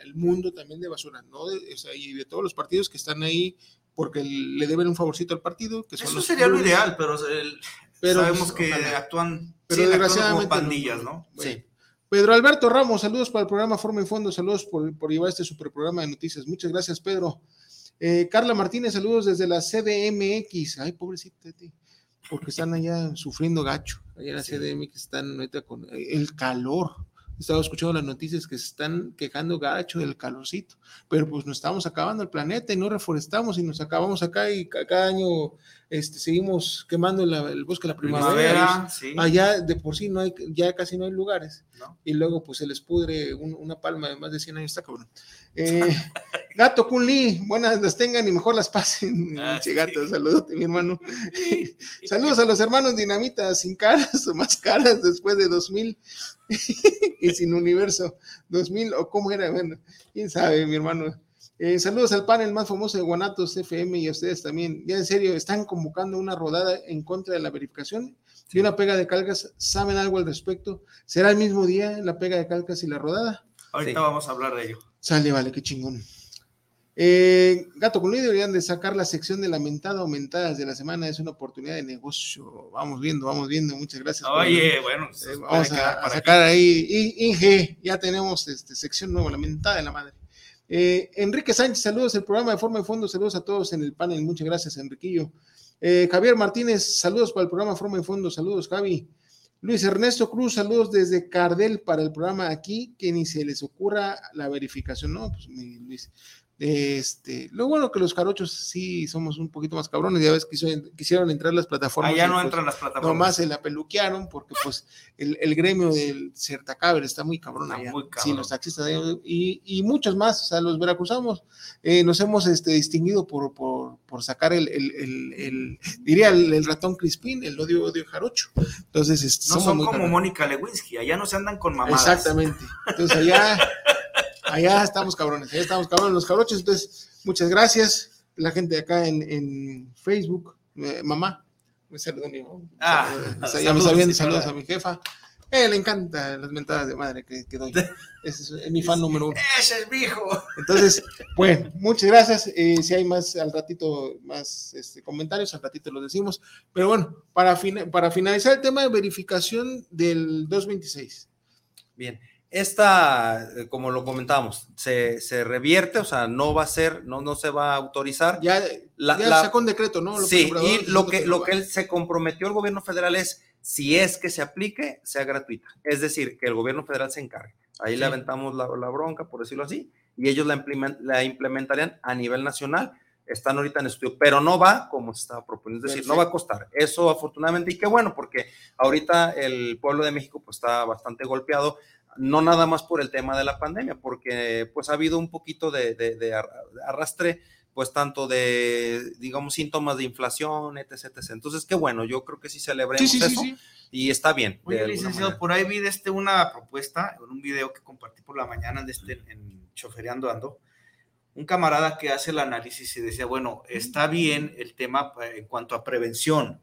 Speaker 2: el mundo también de basura, ¿no? o sea, y de todos los partidos que están ahí porque le deben un favorcito al partido. Que
Speaker 5: Eso sería lo ideal, pero, sabemos que actúan,
Speaker 2: pero desgraciadamente
Speaker 5: como pandillas, ¿no?
Speaker 2: sí. Pedro Alberto Ramos, saludos para el programa Forma y Fondo, saludos por, por llevar este super programa de noticias. Muchas gracias, Pedro. Eh, Carla Martínez, saludos desde la CDMX. Ay, pobrecita de ti porque están allá sufriendo gacho, allá en la CDM que están ahorita con el calor. Estaba escuchando las noticias que se están quejando gacho del calorcito, pero pues nos estamos acabando el planeta y no reforestamos y nos acabamos acá y cada año este, seguimos quemando el bosque la primavera. Allá de por sí no hay, ya casi no hay lugares. Y luego pues se les pudre una palma de más de 100 años, está cabrón. Eh, gato Kunli, buenas las tengan y mejor las pasen. Ah, gato, saludos mi hermano. saludos a los hermanos Dinamita, sin caras o más caras después de 2000 y sin universo. 2000 o cómo era, bueno, quién sabe, mi hermano. Eh, saludos al panel más famoso de Guanatos FM y a ustedes también. Ya en serio, están convocando una rodada en contra de la verificación y una pega de calcas. ¿Saben algo al respecto? ¿Será el mismo día la pega de calcas y la rodada?
Speaker 5: Ahorita vamos a hablar de ello.
Speaker 2: Sale, vale, qué chingón. Eh, Gato con deberían de sacar la sección de lamentada aumentadas de la semana, es una oportunidad de negocio. Vamos viendo, vamos viendo, muchas gracias.
Speaker 5: Oye, bueno,
Speaker 2: eh, vamos a, sacar ahí, Inge, ya tenemos este, sección nueva, lamentada de la madre. Eh, Enrique Sánchez, saludos el programa de Forma de Fondo, saludos a todos en el panel, muchas gracias, Enriquillo. Eh, Javier Martínez, saludos para el programa Forma de Fondo, saludos, Javi. Luis Ernesto Cruz, saludos desde Cardel para el programa aquí, que ni se les ocurra la verificación, ¿no? Pues Luis, este, lo bueno que los carochos sí somos un poquito más cabrones, ya ves que quisieron, entrar las plataformas.
Speaker 5: Allá no pues, entran las plataformas.
Speaker 2: Nomás se la peluquearon porque pues el, gremio del Certacaber está muy cabrón allá. Sí, los taxistas y, y, muchos más, o sea, los veracruzanos eh, nos hemos este, distinguido por, por, sacar el, el, diría el, ratón Crispín, el odio odio jarocho. Entonces, este,
Speaker 5: no son como Mónica Lewinsky, allá no se andan con mamadas.
Speaker 2: Exactamente. Entonces allá allá estamos cabrones, allá estamos cabrones los cabroches. Entonces, muchas gracias. La gente de acá en, Facebook, eh, mamá, me saludan. Ah, ya me saludan, saludos a mi jefa. Eh, le encanta las mentadas de madre que, doy. Ese es, mi fan número uno.
Speaker 5: Ese es mi hijo.
Speaker 2: Entonces, bueno, muchas gracias. Eh, si hay más al ratito, más este, comentarios, al ratito lo decimos. Pero bueno, para, para finalizar el tema de verificación del 226.
Speaker 4: Bien, esta, eh, como lo comentábamos, se, se, revierte, o sea, no va a ser, no, no se va a autorizar.
Speaker 2: Ya, la, ya sacó un decreto, ¿no?
Speaker 4: sí, y lo que, lo que él se comprometió el gobierno federal es, si es que se aplique, sea gratuita. Es decir, que el gobierno federal se encargue. Ahí le aventamos la, la, bronca, por decirlo así, y ellos la, la, implementarían a nivel nacional. Están ahorita en estudio, pero no va como se estaba proponiendo, es decir, no va a costar. Eso afortunadamente, y qué bueno, porque ahorita el pueblo de México pues está bastante golpeado no nada más por el tema de la pandemia, porque pues ha habido un poquito de, arrastre, pues tanto de, digamos, síntomas de inflación, etc, etc. Entonces, qué bueno, yo creo que sí celebremos eso y está bien.
Speaker 5: Oye, licenciado, por ahí vi este una propuesta, en un video que compartí por la mañana de este, en Chofereando Ando, un camarada que hace el análisis y decía, bueno, está bien el tema eh, en cuanto a prevención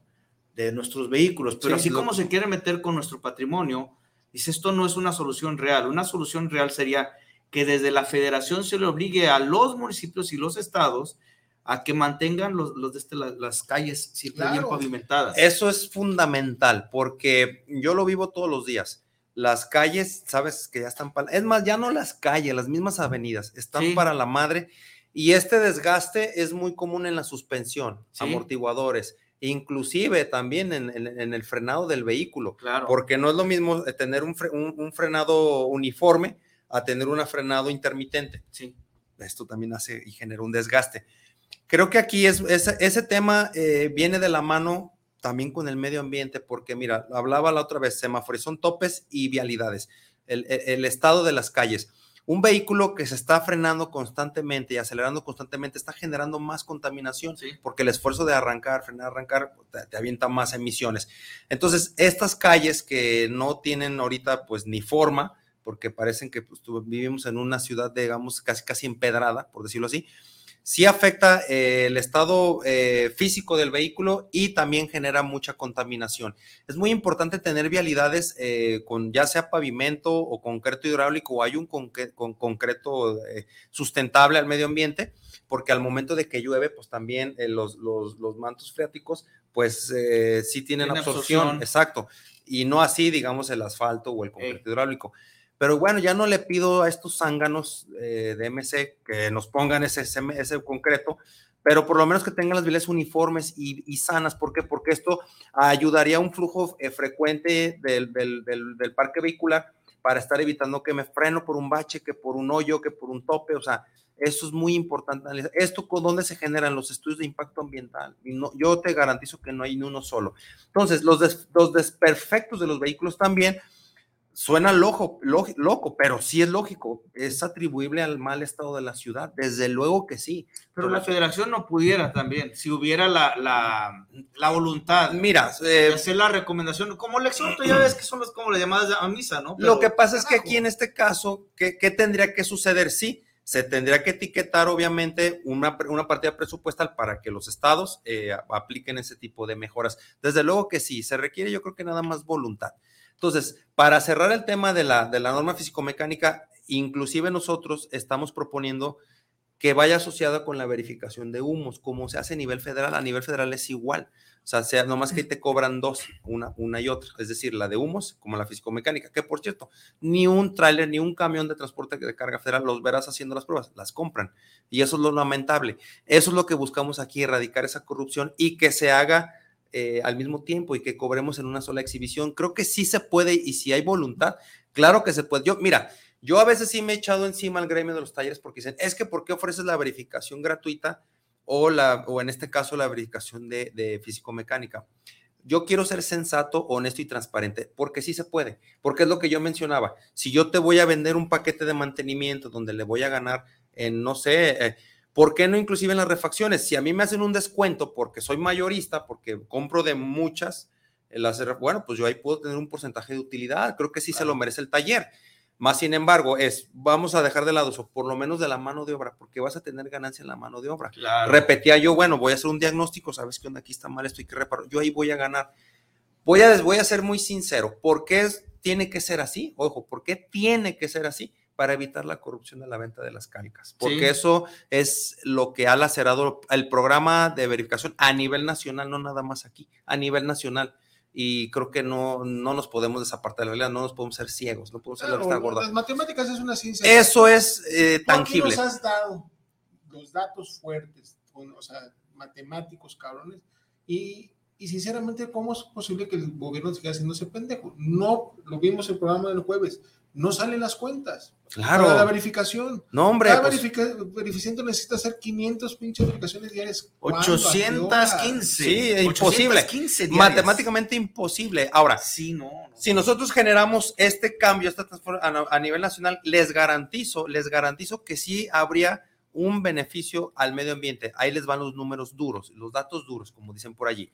Speaker 5: de nuestros vehículos, pero así como se quiere meter con nuestro patrimonio, Dice, esto no es una solución real. Una solución real sería que desde la federación se le obligue a los municipios y los estados a que mantengan los, los de este, las, calles siempre bien pavimentadas.
Speaker 4: Eso es fundamental porque yo lo vivo todos los días. las calles, sabes que ya están para... Es más, ya no las calles, las mismas avenidas están para la madre. Y este desgaste es muy común en la suspensión, amortiguadores, inclusive también en, el frenado del vehículo. Claro. Porque no es lo mismo tener un, frenado uniforme a tener un frenado intermitente. Sí. Esto también hace y genera un desgaste. Creo que aquí es, ese tema eh, viene de la mano también con el medio ambiente, porque mira, hablaba la otra vez, semáforos, son topes y vialidades, el, estado de las calles. Un vehículo que se está frenando constantemente y acelerando constantemente está generando más contaminación, porque el esfuerzo de arrancar, frenar, arrancar, te, avienta más emisiones. Entonces, estas calles que no tienen ahorita pues ni forma, porque parecen que pues, vivimos en una ciudad, digamos, casi, casi empedrada, por decirlo así, sí afecta eh, el estado eh, físico del vehículo y también genera mucha contaminación. Es muy importante tener vialidades eh, con ya sea pavimento o concreto hidráulico o hay un con, concreto sustentable al medio ambiente, porque al momento de que llueve, pues también los, mantos freáticos, pues sí tienen absorción, absorción, exacto, y no así, digamos, el asfalto o el concreto hidráulico. Pero bueno, ya no le pido a estos zánganos eh, de MC que nos pongan ese, ese, concreto, pero por lo menos que tengan las vías uniformes y, sanas. ¿Por qué? Porque esto ayudaría a un flujo eh, frecuente del, del, del, parque vehicular para estar evitando que me freno por un bache, que por un hoyo, que por un tope. O sea, eso es muy importante. Esto con dónde se generan los estudios de impacto ambiental. Y no, yo te garantizo que no hay ni uno solo. Entonces, los, los desperfectos de los vehículos también Suena loco, loco, pero sí es lógico. Es atribuible al mal estado de la ciudad. Desde luego que sí.
Speaker 5: Pero la federación no pudiera también, si hubiera la, la, voluntad
Speaker 4: Mira,
Speaker 5: de eh, hacer la recomendación. Como el exhorto, ya ves que son las, como le llamadas a misa, ¿no?
Speaker 4: lo que pasa es que aquí en este caso, ¿qué, ¿qué, tendría que suceder? Sí, se tendría que etiquetar, obviamente, una, una partida presupuestal para que los estados eh, apliquen ese tipo de mejoras. Desde luego que sí, se requiere, yo creo que nada más voluntad. Entonces, para cerrar el tema de la, de la norma físico-mecánica, inclusive nosotros estamos proponiendo que vaya asociada con la verificación de humos, como se hace a nivel federal. A nivel federal es igual. O sea, sea nomás que te cobran dos, una, una y otra. Es decir, la de humos, como la físico-mecánica, que por cierto, ni un tráiler, ni un camión de transporte de carga federal los verás haciendo las pruebas, las compran. Y eso es lo lamentable. Eso es lo que buscamos aquí, erradicar esa corrupción y que se haga eh, al mismo tiempo y que cobremos en una sola exhibición. Creo que sí se puede y si hay voluntad, claro que se puede. Yo, mira, yo a veces sí me he echado encima al gremio de los talleres porque dicen, es que ¿por qué ofreces la verificación gratuita o, la, o en este caso la verificación de, físico-mecánica? Yo quiero ser sensato, honesto y transparente, porque sí se puede, porque es lo que yo mencionaba. Si yo te voy a vender un paquete de mantenimiento donde le voy a ganar en, no sé, eh, ¿Por qué no inclusive en las refacciones? Si a mí me hacen un descuento porque soy mayorista, porque compro de muchas, las, bueno, pues yo ahí puedo tener un porcentaje de utilidad. Creo que sí se lo merece el taller. Más sin embargo, es, vamos a dejar de lado eso, por lo menos de la mano de obra, porque vas a tener ganancia en la mano de obra. Repetía yo, bueno, voy a hacer un diagnóstico, sabes que aquí está mal esto y que reparar. Yo ahí voy a ganar. Voy a, voy a ser muy sincero, ¿por qué tiene que ser así? Ojo, ¿por qué tiene que ser así? Para evitar la corrupción de la venta de las calcas, porque eso es lo que ha lacerado el programa de verificación a nivel nacional, no nada más aquí, a nivel nacional. Y creo que no, no nos podemos desapartar de la realidad, no nos podemos ser ciegos, no podemos ser la vista gorda.
Speaker 2: Las matemáticas es una ciencia.
Speaker 4: Eso es eh, tangible.
Speaker 2: nos has dado los datos fuertes, o sea, matemáticos, cabrones, y, y sinceramente, ¿cómo es posible que el gobierno siga haciendo ese pendejo? No, lo vimos en el programa del jueves, no salen las cuentas.
Speaker 4: Claro.
Speaker 2: Para la verificación.
Speaker 4: No, hombre.
Speaker 2: Cada pues, verificante necesita hacer 500 pinches verificaciones diarias.
Speaker 4: 815. Sí, es imposible. Matemáticamente imposible. Ahora,
Speaker 5: sí, no,
Speaker 4: si nosotros generamos este cambio, esta transformación a, nivel nacional, les garantizo, les garantizo que sí habría un beneficio al medio ambiente. Ahí les van los números duros, los datos duros, como dicen por allí.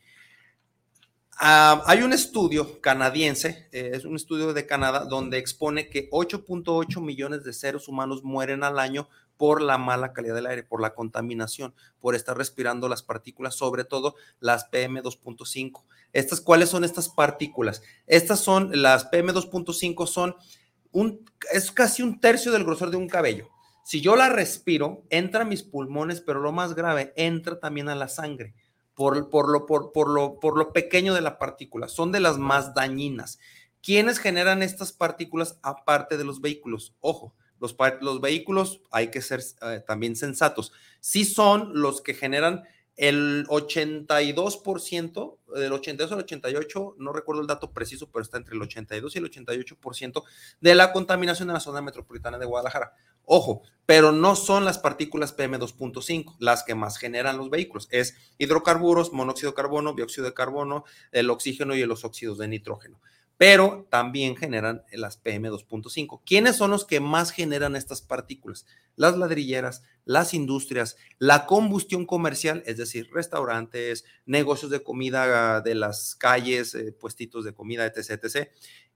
Speaker 4: Ah, hay un estudio canadiense, eh, es un estudio de Canadá, donde expone que 8.8 millones de seres humanos mueren al año por la mala calidad del aire, por la contaminación, por estar respirando las partículas, sobre todo las PM2.5. Estas, ¿cuáles son estas partículas? Estas son, las PM2.5 son un, es casi un tercio del grosor de un cabello. Si yo la respiro, entra a mis pulmones, pero lo más grave, entra también a la sangre por, por, lo, por, por, lo, por lo pequeño de la partícula, son de las más dañinas. ¿Quiénes generan estas partículas aparte de los vehículos? Ojo, los, los vehículos hay que ser eh, también sensatos. Sí son los que generan el 82%, del 82 al 88, no recuerdo el dato preciso, pero está entre el 82 y el 88% de la contaminación en la zona metropolitana de Guadalajara. Ojo, pero no son las partículas PM2.5 las que más generan los vehículos. Es hidrocarburos, monóxido de carbono, dióxido de carbono, el oxígeno y los óxidos de nitrógeno pero también generan las PM2.5. ¿Quiénes son los que más generan estas partículas? Las ladrilleras, las industrias, la combustión comercial, es decir, restaurantes, negocios de comida de las calles, eh, puestitos de comida, etc.,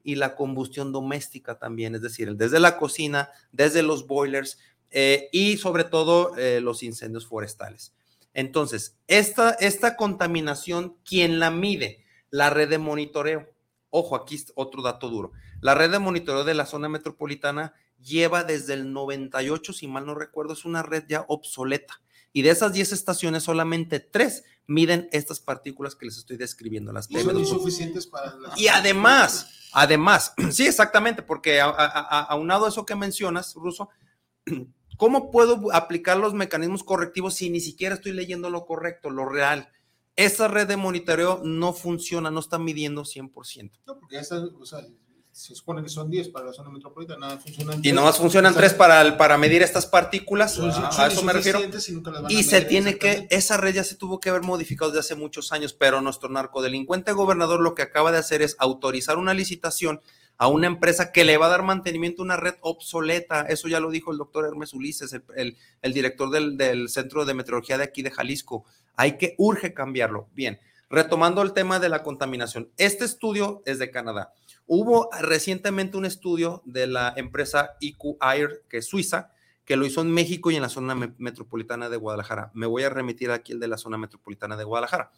Speaker 4: y la combustión doméstica también, es decir, desde la cocina, desde los boilers eh, y sobre todo eh, los incendios forestales. Entonces, esta, esta contaminación, ¿quién la mide? La red de monitoreo Ojo, aquí otro dato duro. La red de monitoreo de la zona metropolitana lleva desde el 98, si mal no recuerdo, es una red ya obsoleta. Y de esas 10 estaciones, solamente 3 miden estas partículas que les estoy describiendo, las
Speaker 2: PM. suficientes para
Speaker 4: Y además, además, sí, exactamente, porque aunado a eso que mencionas, Ruso, ¿cómo puedo aplicar los mecanismos correctivos si ni siquiera estoy leyendo lo correcto, lo real? Esa red de monitoreo no funciona, no está midiendo 100%.
Speaker 2: No, porque esa, o sea, se supone que son 10 para la zona metropolitana, nada funcionan.
Speaker 4: Y nomás funcionan 3 para, para medir estas partículas, a eso me refiero. Y, se tiene que, esa red ya se tuvo que haber modificado desde hace muchos años, pero nuestro narcodelincuente gobernador lo que acaba de hacer es autorizar una licitación a una empresa que le va a dar mantenimiento a una red obsoleta. Eso ya lo dijo el doctor Hermes Ulises, el, director del, del, Centro de Meteorología de aquí de Jalisco. Hay que urge cambiarlo. Bien, retomando el tema de la contaminación. Este estudio es de Canadá. Hubo recientemente un estudio de la empresa IQ Air, que es suiza, que lo hizo en México y en la zona metropolitana de Guadalajara. Me voy a remitir aquí el de la zona metropolitana de Guadalajara.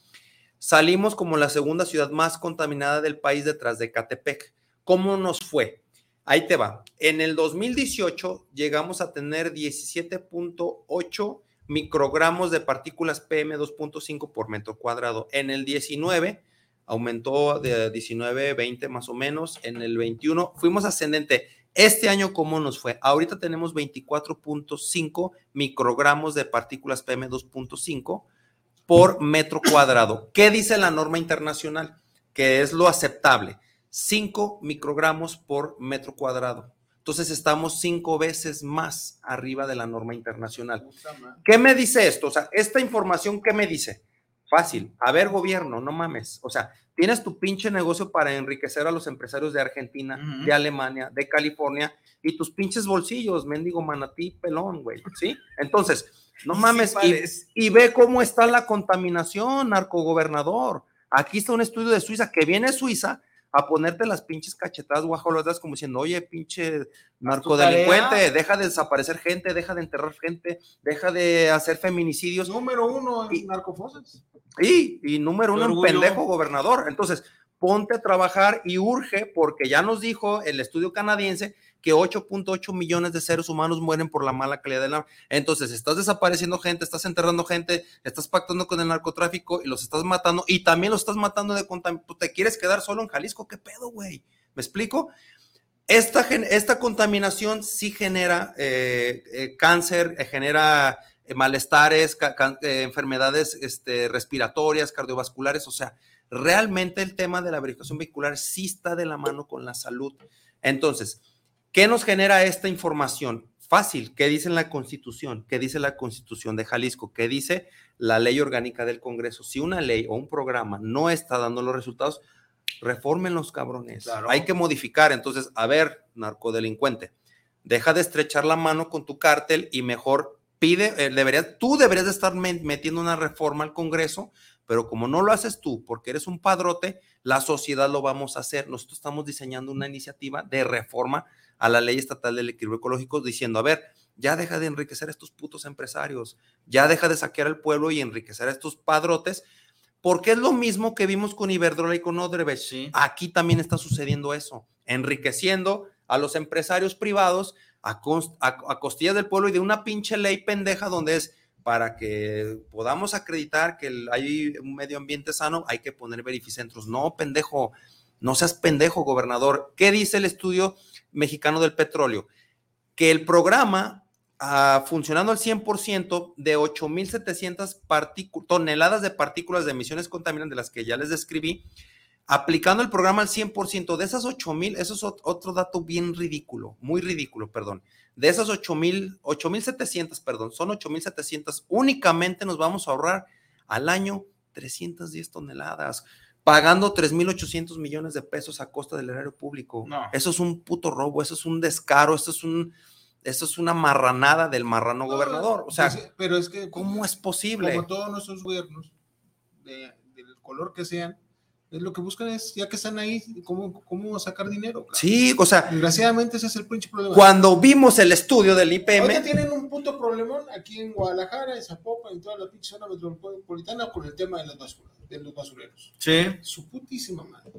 Speaker 4: Salimos como la segunda ciudad más contaminada del país detrás de Catepec. ¿Cómo nos fue? Ahí te va. En el 2018 llegamos a tener 17.8 microgramos de partículas PM2.5 por metro cuadrado. En el 19 aumentó de 19, 20 más o menos. En el 21 fuimos ascendente. Este año, ¿cómo nos fue? Ahorita tenemos 24.5 microgramos de partículas PM2.5 por metro cuadrado. ¿Qué dice la norma internacional? Que es lo aceptable. 5 microgramos por metro cuadrado. Entonces estamos cinco veces más arriba de la norma internacional. ¿Qué me dice esto? O sea, esta información, ¿qué me dice? Fácil. A ver, gobierno, no mames. O sea, tienes tu pinche negocio para enriquecer a los empresarios de Argentina, de Alemania, de California y tus pinches bolsillos, mendigo manatí, pelón, güey. ¿Sí? Entonces, no mames. y, y, ve cómo está la contaminación, narcogobernador. Aquí está un estudio de Suiza que viene Suiza a ponerte las pinches cachetadas guajolotas como diciendo, oye, pinche narcodelincuente, deja de desaparecer gente, deja de enterrar gente, deja de hacer feminicidios.
Speaker 2: Número uno en narcofosas.
Speaker 4: Sí, y número uno en pendejo gobernador. Entonces, ponte a trabajar y urge, porque ya nos dijo el estudio canadiense que 8.8 millones de seres humanos mueren por la mala calidad del agua. Entonces, estás desapareciendo gente, estás enterrando gente, estás pactando con el narcotráfico y los estás matando y también los estás matando de contaminación. Pues, ¿Te quieres quedar solo en Jalisco? ¿Qué pedo, güey? ¿Me explico? Esta, esta contaminación sí genera eh, eh, cáncer, eh, genera malestares, enfermedades este, respiratorias, cardiovasculares, o sea, realmente el tema de la verificación vehicular sí está de la mano con la salud. Entonces, ¿Qué nos genera esta información? Fácil, ¿qué dice la Constitución? ¿Qué dice la Constitución de Jalisco? ¿Qué dice la ley orgánica del Congreso? Si una ley o un programa no está dando los resultados, reformen los cabrones. Hay que modificar. Entonces, a ver, narcodelincuente, deja de estrechar la mano con tu cártel y mejor pide, eh, tú deberías de estar metiendo una reforma al Congreso, pero como no lo haces tú porque eres un padrote, la sociedad lo vamos a hacer. Nosotros estamos diseñando una iniciativa de reforma a la ley estatal del equilibrio ecológico diciendo, a ver, ya deja de enriquecer a estos putos empresarios, ya deja de saquear al pueblo y enriquecer a estos padrotes, porque es lo mismo que vimos con Iberdrola y con Odebrecht. Aquí también está sucediendo eso, enriqueciendo a los empresarios privados a, a costillas del pueblo y de una pinche ley pendeja donde es para que podamos acreditar que hay un medio ambiente sano, hay que poner verificentros. No, pendejo, No seas pendejo, gobernador. ¿Qué dice el estudio mexicano del petróleo? Que el programa, ah, funcionando al 100%, de 8.700 toneladas de partículas de emisiones contaminantes, de las que ya les describí, aplicando el programa al 100%, de esas 8.000, eso es otro dato bien ridículo, muy ridículo, perdón. De esas 8.000, 8.700, perdón, son 8.700, únicamente nos vamos a ahorrar al año 310 toneladas pagando 3.800 millones de pesos a costa del erario público. Eso es un puto robo, eso es un descaro, eso es un, eso es una marranada del marrano gobernador. O sea,
Speaker 2: pero es que
Speaker 4: ¿cómo es posible?
Speaker 2: Como todos nuestros gobiernos, del color que sean, lo que buscan es, ya que están ahí, cómo, cómo sacar dinero.
Speaker 4: Sí, o sea.
Speaker 2: Desgraciadamente ese es el principal problema.
Speaker 4: Cuando vimos el estudio del IPM.
Speaker 2: Ahorita tienen un puto problemón aquí en Guadalajara, en Zapopan, en toda la pinche zona metropolitana con el tema de, las de los basureros.
Speaker 4: Sí.
Speaker 2: Su putísima madre.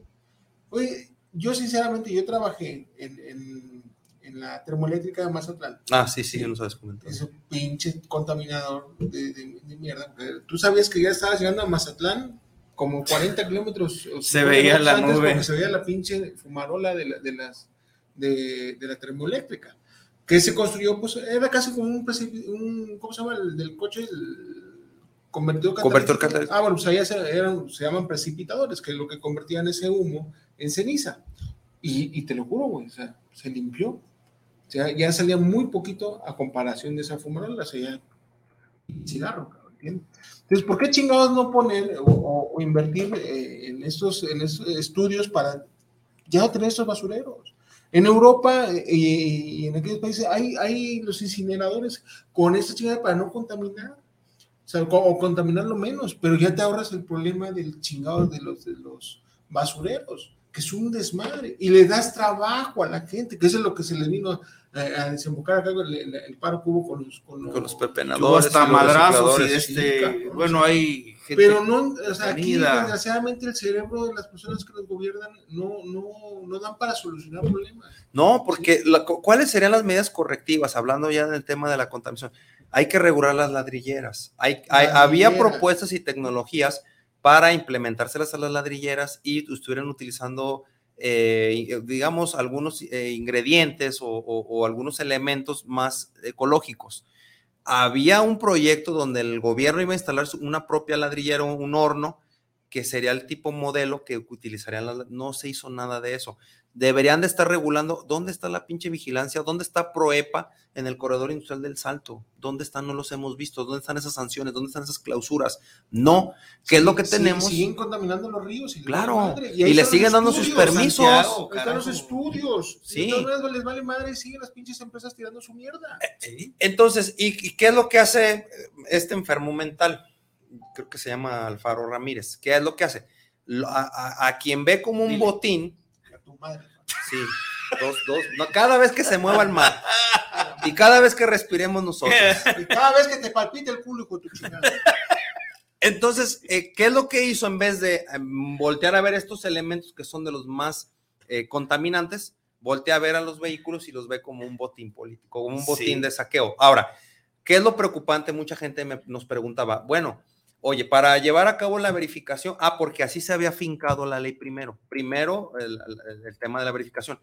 Speaker 2: Oye, yo sinceramente, yo trabajé en, en, en la termoeléctrica de Mazatlán.
Speaker 4: Ah, sí, sí, ya lo sabes comentar.
Speaker 2: Ese pinche contaminador de, de mierda. Tú sabías que ya estabas llegando a Mazatlán como 40 kilómetros.
Speaker 5: Se veía la nube.
Speaker 2: Se veía la pinche fumarola de la, de las, de, de la termoeléctrica. Que se construyó, pues era casi como un, un ¿cómo se llama? El del coche, el convertidor
Speaker 4: catalítico.
Speaker 2: Ah, bueno, pues allá se, eran, se llaman precipitadores, que es lo que convertían ese humo en ceniza. Y, y te lo juro, güey, o sea, se limpió. O sea, ya salía muy poquito a comparación de esa fumarola, o sea, ya cigarro, ¿entiendes? Entonces, ¿por qué chingados no poner o, invertir eh, en, estos, en estos estudios para ya tener estos basureros? En Europa eh, y, en aquellos países hay, hay los incineradores con esta chingada para no contaminar. O, sea, o menos, pero ya te ahorras el problema del chingado de los, de los basureros, que es un desmadre, y le das trabajo a la gente, que eso es lo que se les vino a, desembocar acá el, el, paro cubo con los, con
Speaker 4: los, con los pepenadores.
Speaker 5: Hasta madrazos y este, bueno, hay
Speaker 2: gente Pero no, o sea, aquí desgraciadamente el cerebro de las personas que nos gobiernan no, no, no dan para solucionar problemas.
Speaker 4: No, porque ¿cuáles serían las medidas correctivas? Hablando ya del tema de la contaminación. Hay que regular las ladrilleras. Hay, hay había propuestas y tecnologías para implementárselas a las ladrilleras y estuvieran utilizando eh, digamos, algunos eh, ingredientes o, algunos elementos más ecológicos. Había un proyecto donde el gobierno iba a instalar una propia ladrillera, un horno, que sería el tipo modelo que utilizarían No se hizo nada de eso deberían de estar regulando dónde está la pinche vigilancia, dónde está Proepa en el corredor industrial del Salto, dónde están, no los hemos visto, dónde están esas sanciones, dónde están esas clausuras. No, ¿qué es lo que tenemos?
Speaker 2: siguen contaminando los ríos.
Speaker 4: Y claro, y, le siguen dando sus permisos.
Speaker 2: están los estudios. Sí. Entonces les vale madre y siguen las pinches empresas tirando su mierda.
Speaker 4: Eh, entonces, ¿y, qué es lo que hace este enfermo mental? Creo que se llama Alfaro Ramírez. ¿Qué es lo que hace? A, quien ve como un botín,
Speaker 2: madre.
Speaker 4: Sí, dos, dos. No, cada vez que se mueva el mar y cada vez que respiremos nosotros.
Speaker 2: Y cada vez que te palpite el culo, de tu chingada.
Speaker 4: Entonces, eh, ¿qué es lo que hizo en vez de em, voltear a ver estos elementos que son de los más eh, contaminantes? Voltea a ver a los vehículos y los ve como un botín político, como un botín de saqueo. Ahora, ¿qué es lo preocupante? Mucha gente nos preguntaba, bueno, Oye, para llevar a cabo la verificación, ah, porque así se había fincado la ley primero. Primero, el, tema de la verificación.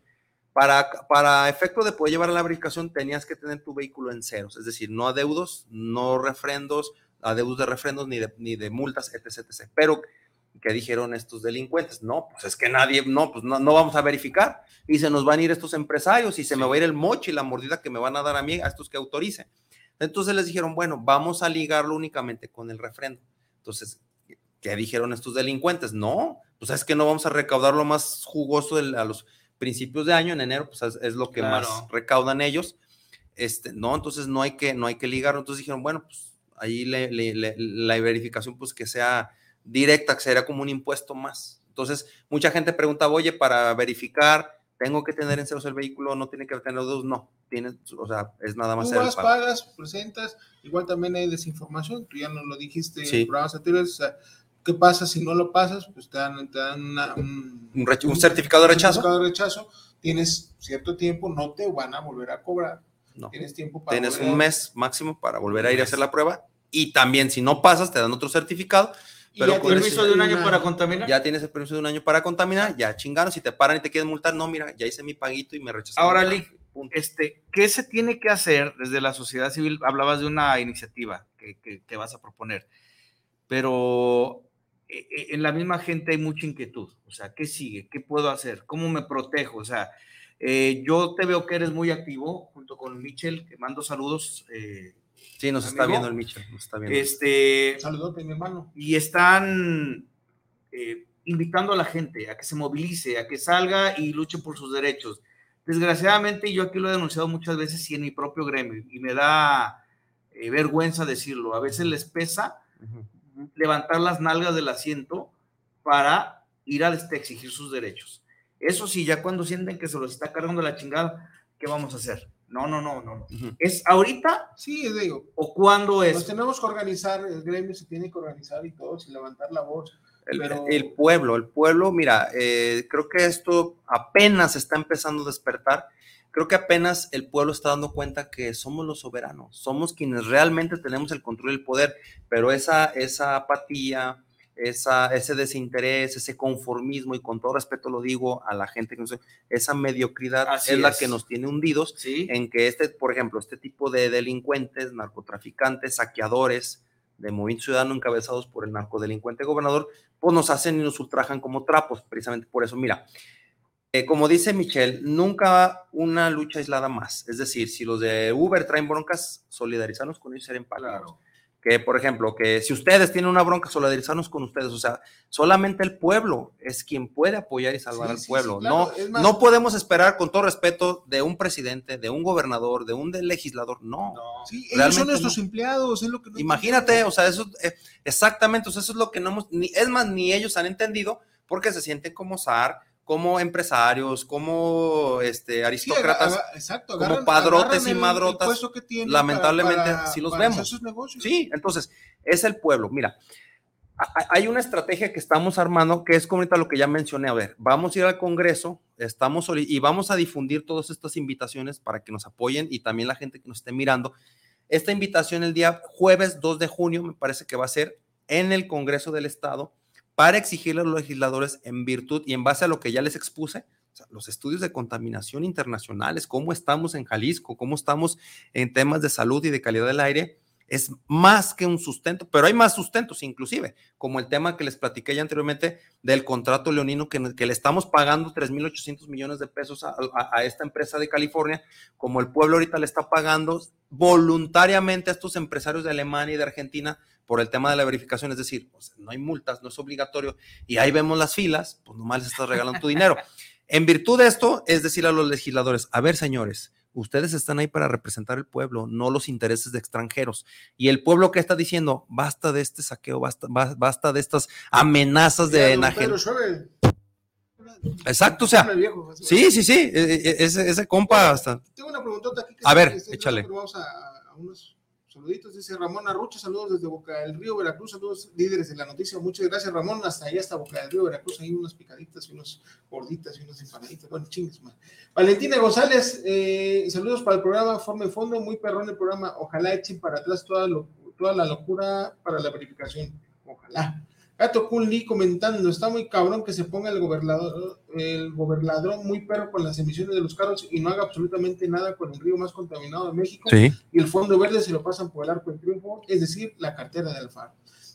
Speaker 4: Para, para efecto de poder llevar a la verificación, tenías que tener tu vehículo en ceros, es decir, no adeudos, no refrendos, adeudos de refrendos ni de, ni de multas, etc, etc. Pero, ¿qué dijeron estos delincuentes? No, pues es que nadie, no, pues no, no, vamos a verificar y se nos van a ir estos empresarios y se me va a ir el moche y la mordida que me van a dar a mí, a estos que autoricen. Entonces les dijeron, bueno, vamos a ligarlo únicamente con el refrendo. Entonces, ¿qué dijeron estos delincuentes? No, pues es que no vamos a recaudar lo más jugoso a los principios de año, en enero, pues es, lo que más recaudan ellos. Este, no, entonces no hay que, no hay que ligarlo. Entonces dijeron, bueno, pues ahí la verificación, pues que sea directa, que sería como un impuesto más. Entonces, mucha gente pregunta, oye, para verificar, ¿tengo que tener en ceros el vehículo? ¿No tiene que tener dos? No, tienes, o sea, es nada más.
Speaker 2: Tú vas, pagas, presentas, igual también hay desinformación, tú ya nos lo dijiste en programas anteriores, o sea, ¿qué pasa si no lo pasas? Pues te dan, te dan
Speaker 4: un, un, certificado de rechazo.
Speaker 2: certificado de rechazo, tienes cierto tiempo, no te van a volver a cobrar. No. Tienes tiempo
Speaker 4: para. Tienes un mes máximo para volver a ir a hacer la prueba. Y también, si no pasas, te dan otro certificado
Speaker 5: Pero ya permiso de un año para contaminar.
Speaker 4: Ya tienes el permiso de un año para contaminar, ya chingaron, si te paran y te quieren multar, no, mira, ya hice mi paguito y me rechazaron.
Speaker 5: Ahora, Lee, este, ¿qué se tiene que hacer desde la sociedad civil? Hablabas de una iniciativa que, que, vas a proponer, pero eh, eh, en la misma gente hay mucha inquietud. O sea, ¿qué sigue? ¿Qué puedo hacer? ¿Cómo me protejo? O sea, eh, yo te veo que eres muy activo junto con Michel, que mando saludos.
Speaker 4: Sí, nos está viendo el Michel. Nos está viendo.
Speaker 5: Este,
Speaker 2: Saludote, mi hermano.
Speaker 5: Y están invitando a la gente a que se movilice, a que salga y luche por sus derechos. Desgraciadamente, yo aquí lo he denunciado muchas veces y en mi propio gremio, y me da eh, vergüenza decirlo. A veces les pesa levantar las nalgas del asiento para ir a este, exigir sus derechos. Eso sí, ya cuando sienten que se los está cargando la chingada, ¿qué vamos a hacer? No, no, no, no. ¿Es ahorita?
Speaker 2: Sí, digo.
Speaker 5: ¿O cuándo es?
Speaker 2: Nos tenemos que organizar, el gremio se tiene que organizar y todo, y levantar la voz.
Speaker 4: El, pueblo, el pueblo, mira, eh, creo que esto apenas está empezando a despertar. Creo que apenas el pueblo está dando cuenta que somos los soberanos, somos quienes realmente tenemos el control del poder, pero esa, esa apatía, esa, ese desinterés, ese conformismo, y con todo respeto lo digo a la gente que no sé, esa mediocridad es, la que nos tiene hundidos en que este, por ejemplo, este tipo de delincuentes, narcotraficantes, saqueadores, de Movimiento Ciudadano encabezados por el narcodelincuente gobernador, pues nos hacen y nos ultrajan como trapos, precisamente por eso. Mira, eh, como dice Michelle, nunca una lucha aislada más. Es decir, si los de Uber traen broncas, solidarizarnos con ellos sería empáticos. Que, por ejemplo, que si ustedes tienen una bronca, solidarizarnos con ustedes. O sea, solamente el pueblo es quien puede apoyar y salvar al pueblo. no, no podemos esperar, con todo respeto, de un presidente, de un gobernador, de un legislador. No.
Speaker 2: Sí, ellos son nuestros empleados. Es lo que
Speaker 4: Imagínate, o sea, eso, eh, exactamente, o sea, eso es lo que no hemos, ni, es más, ni ellos han entendido porque se sienten como zar, como empresarios, como este, aristócratas, como padrotes y madrotas, lamentablemente sí los vemos. Sí, entonces es el pueblo. Mira, hay una estrategia que estamos armando que es como ahorita lo que ya mencioné. A ver, vamos a ir al Congreso, estamos y vamos a difundir todas estas invitaciones para que nos apoyen y también la gente que nos esté mirando. Esta invitación el día jueves 2 de junio me parece que va a ser en el Congreso del Estado para exigirle a los legisladores en virtud y en base a lo que ya les expuse, los estudios de contaminación internacionales, cómo estamos en Jalisco, cómo estamos en temas de salud y de calidad del aire, es más que un sustento, pero hay más sustentos inclusive, como el tema que les platiqué ya anteriormente del contrato leonino que, que le estamos pagando 3.800 millones de pesos a, a, esta empresa de California, como el pueblo ahorita le está pagando voluntariamente a estos empresarios de Alemania y de Argentina por el tema de la verificación, es decir, pues, no hay multas, no es obligatorio, y ahí vemos las filas, pues nomás les estás regalando tu dinero. En virtud de esto, es decir a los legisladores, a ver señores, ustedes están ahí para representar el pueblo, no los intereses de extranjeros. Y el pueblo que está diciendo, basta de este saqueo, basta, basta de estas amenazas de enajenación. Exacto, o sea, sí, sí, sí, e, e, ese, ese compa hasta.
Speaker 2: Tengo una preguntota aquí.
Speaker 4: a ver, échale.
Speaker 2: Vamos a, a unos Saluditos, dice Ramón Arrucha, saludos desde Boca del Río, Veracruz, saludos líderes de la noticia, muchas gracias Ramón, hasta allá hasta Boca del Río, Veracruz, hay unas picaditas y unos gorditas y unas empanaditas, bueno, chingues, man. Valentina González, eh, saludos para el programa Forma y Fondo, muy perrón el programa, ojalá echen para atrás toda, toda la locura para la verificación, ojalá. Gato Kun Lee comentando, está muy cabrón que se ponga el gobernador, el gobernador muy perro con las emisiones de los carros y no haga absolutamente nada con el río más contaminado de México. Y el fondo verde se lo pasan por el arco del triunfo, es decir, la cartera de Alfaro.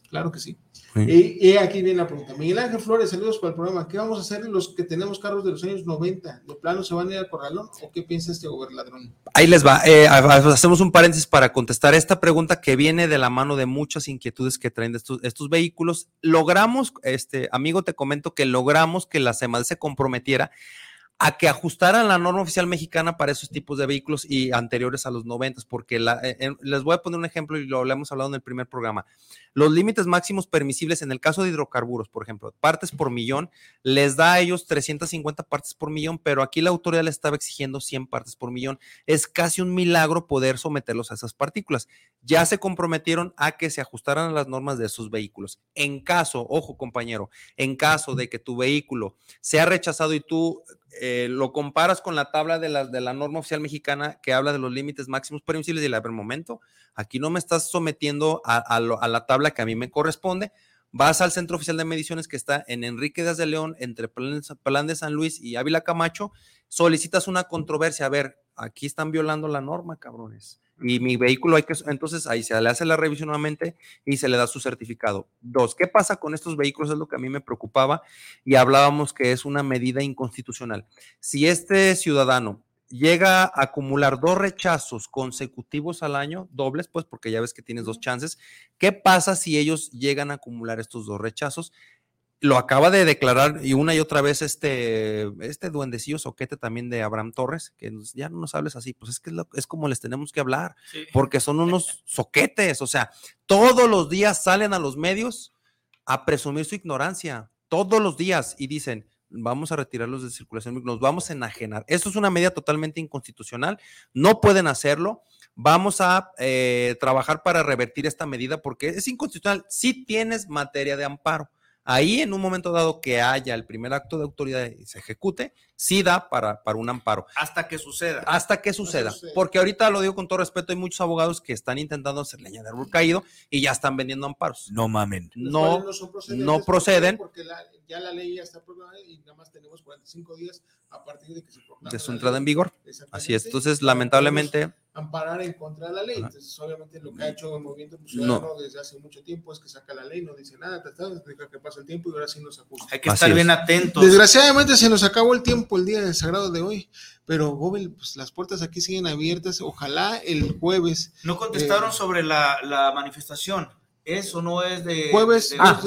Speaker 2: Claro que sí. Y, aquí viene la pregunta. Miguel Ángel Flores, saludos para el programa. ¿Qué vamos a hacer los que tenemos carros de los años 90? ¿De plano se van a ir al corralón o qué piensa este gobernador?
Speaker 4: Ahí les va. Eh, hacemos un paréntesis para contestar esta pregunta que viene de la mano de muchas inquietudes que traen de estos, estos vehículos. Logramos, este amigo, te comento que logramos que la SEMAD se comprometiera a que ajustaran la norma oficial mexicana para esos tipos de vehículos y anteriores a los 90, porque eh, les voy a poner un ejemplo y lo hemos hablado en el primer programa. Los límites máximos permisibles en el caso de hidrocarburos, por ejemplo, partes por millón, les da a ellos 350 partes por millón, pero aquí la autoridad le estaba exigiendo 100 partes por millón. Es casi un milagro poder someterlos a esas partículas. Ya se comprometieron a que se ajustaran a las normas de esos vehículos. En caso, ojo compañero, en caso de que tu vehículo sea rechazado y tú eh, lo comparas con la tabla de la, de la norma oficial mexicana que habla de los límites máximos permisibles y el momento, aquí no me estás sometiendo a, a, la tabla que a mí me corresponde, vas al centro oficial de mediciones que está en Enrique Díaz de León, entre Plan de San Luis y Ávila Camacho, solicitas una controversia. A ver, aquí están violando la norma, cabrones. Y mi vehículo hay que, entonces ahí se le hace la revisión nuevamente y se le da su certificado. Dos, ¿qué pasa con estos vehículos? Es lo que a mí me preocupaba y hablábamos que es una medida inconstitucional. Si este ciudadano llega a acumular dos rechazos consecutivos al año, dobles, pues porque ya ves que tienes dos chances. ¿Qué pasa si ellos llegan a acumular estos dos rechazos? Lo acaba de declarar y una y otra vez este, este duendecillo soquete también de Abraham Torres, que ya no nos hables así, pues es que es, como les tenemos que hablar, porque son unos soquetes, o sea, todos los días salen a los medios a presumir su ignorancia, todos los días y dicen, vamos a retirarlos de circulación, nos vamos a enajenar. Esto es una medida totalmente inconstitucional, no pueden hacerlo. Vamos a eh, trabajar para revertir esta medida porque es inconstitucional. Si tienes materia de amparo, ahí en un momento dado que haya el primer acto de autoridad y se ejecute, sí da para, para un amparo.
Speaker 5: Hasta que suceda.
Speaker 4: Hasta que suceda. Porque ahorita lo digo con todo respeto, hay muchos abogados que están intentando hacer leña de árbol caído y ya están vendiendo amparos.
Speaker 7: No mamen.
Speaker 4: No, no, proceden.
Speaker 2: Porque ya la ley ya está aprobada y nada más tenemos 45 días a partir de que se proclame.
Speaker 4: De su entrada en vigor. Así es. Entonces, lamentablemente.
Speaker 2: Amparar en contra de la ley. Entonces, obviamente, lo que ha hecho el movimiento ciudadano desde hace mucho tiempo es que saca la ley, no dice nada, deja que pase el tiempo y ahora sí nos acusa.
Speaker 5: Hay que estar bien atentos.
Speaker 2: Desgraciadamente, se nos acabó el tiempo el día del sagrado de hoy, pero Gobel, pues las puertas aquí siguen abiertas. Ojalá el jueves.
Speaker 5: No contestaron eh, sobre la, la manifestación. ¿Eso no es de,
Speaker 2: jueves
Speaker 4: ah,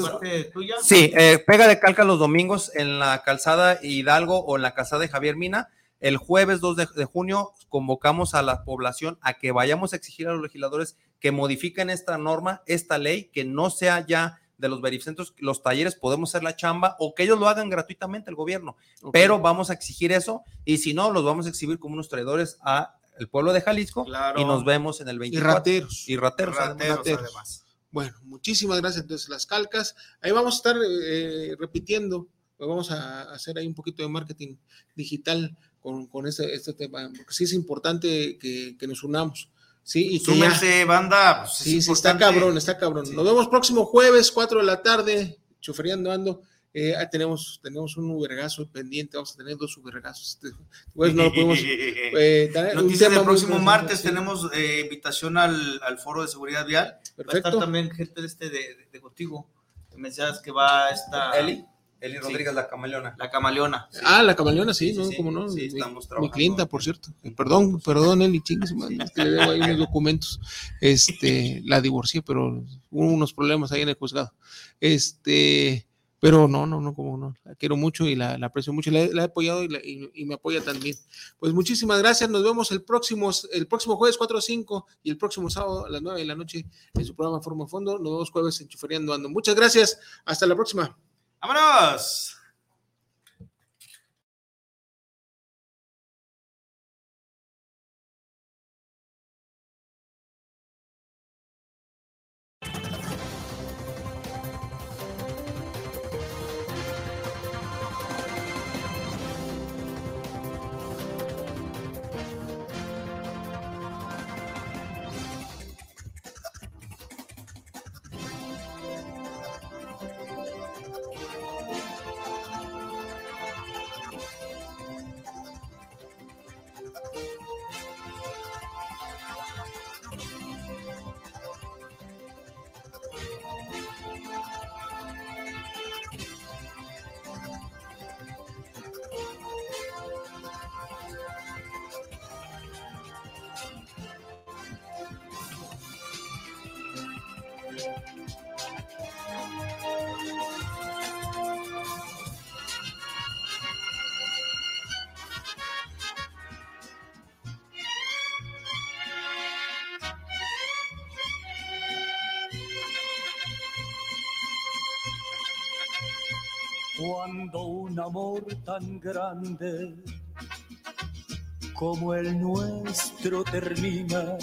Speaker 4: tuya? Sí, eh, pega de calca los domingos en la calzada Hidalgo o en la calzada de Javier Mina. El jueves 2 de, junio convocamos a la población a que vayamos a exigir a los legisladores que modifiquen esta norma, esta ley, que no sea ya de los verificentros, los talleres podemos hacer la chamba o que ellos lo hagan gratuitamente el gobierno, pero vamos a exigir eso y si no, los vamos a exhibir como unos traidores a el pueblo de Jalisco y nos vemos en el 24.
Speaker 2: Y rateros.
Speaker 4: Y rateros,
Speaker 2: además. Bueno, muchísimas gracias. Entonces, las calcas, ahí vamos a estar eh, repitiendo, vamos a hacer ahí un poquito de marketing digital con, con este, este, tema, porque sí es importante que, nos unamos. Sí, y
Speaker 5: que banda.
Speaker 2: Pues, sí, sí, está cabrón, está cabrón. Nos vemos próximo jueves, 4 de la tarde, choferiando ando. Eh, tenemos, tenemos un ubergazo pendiente, vamos a tener dos ubergazos. Este, pues no lo podemos.
Speaker 5: Eh, Noticias del próximo martes tenemos eh, invitación al, al, foro de seguridad vial. Perfecto. Va a estar también gente de este de, de, contigo. Me decías que va esta.
Speaker 4: Eli. Eli Rodríguez, la camaleona.
Speaker 5: La camaleona.
Speaker 2: Ah, la camaleona, sí, ¿no? ¿Cómo no?
Speaker 4: Sí, estamos
Speaker 2: mi, mi clienta, por cierto. Perdón, perdón, Eli, chingues, es que le debo ahí unos documentos. Este, la divorcié, pero hubo unos problemas ahí en el juzgado. Este, pero no, no, no, como no. La quiero mucho y la, aprecio mucho. La, he apoyado y, me apoya también. Pues muchísimas gracias. Nos vemos el próximo, el próximo jueves 4 o 5 y el próximo sábado a las 9 de la noche en su programa Forma Fondo. Nos vemos jueves en Chuferiando Ando. Muchas gracias. Hasta la próxima.
Speaker 5: ¡Vámonos!
Speaker 8: Cuando un amor tan grande como el nuestro termina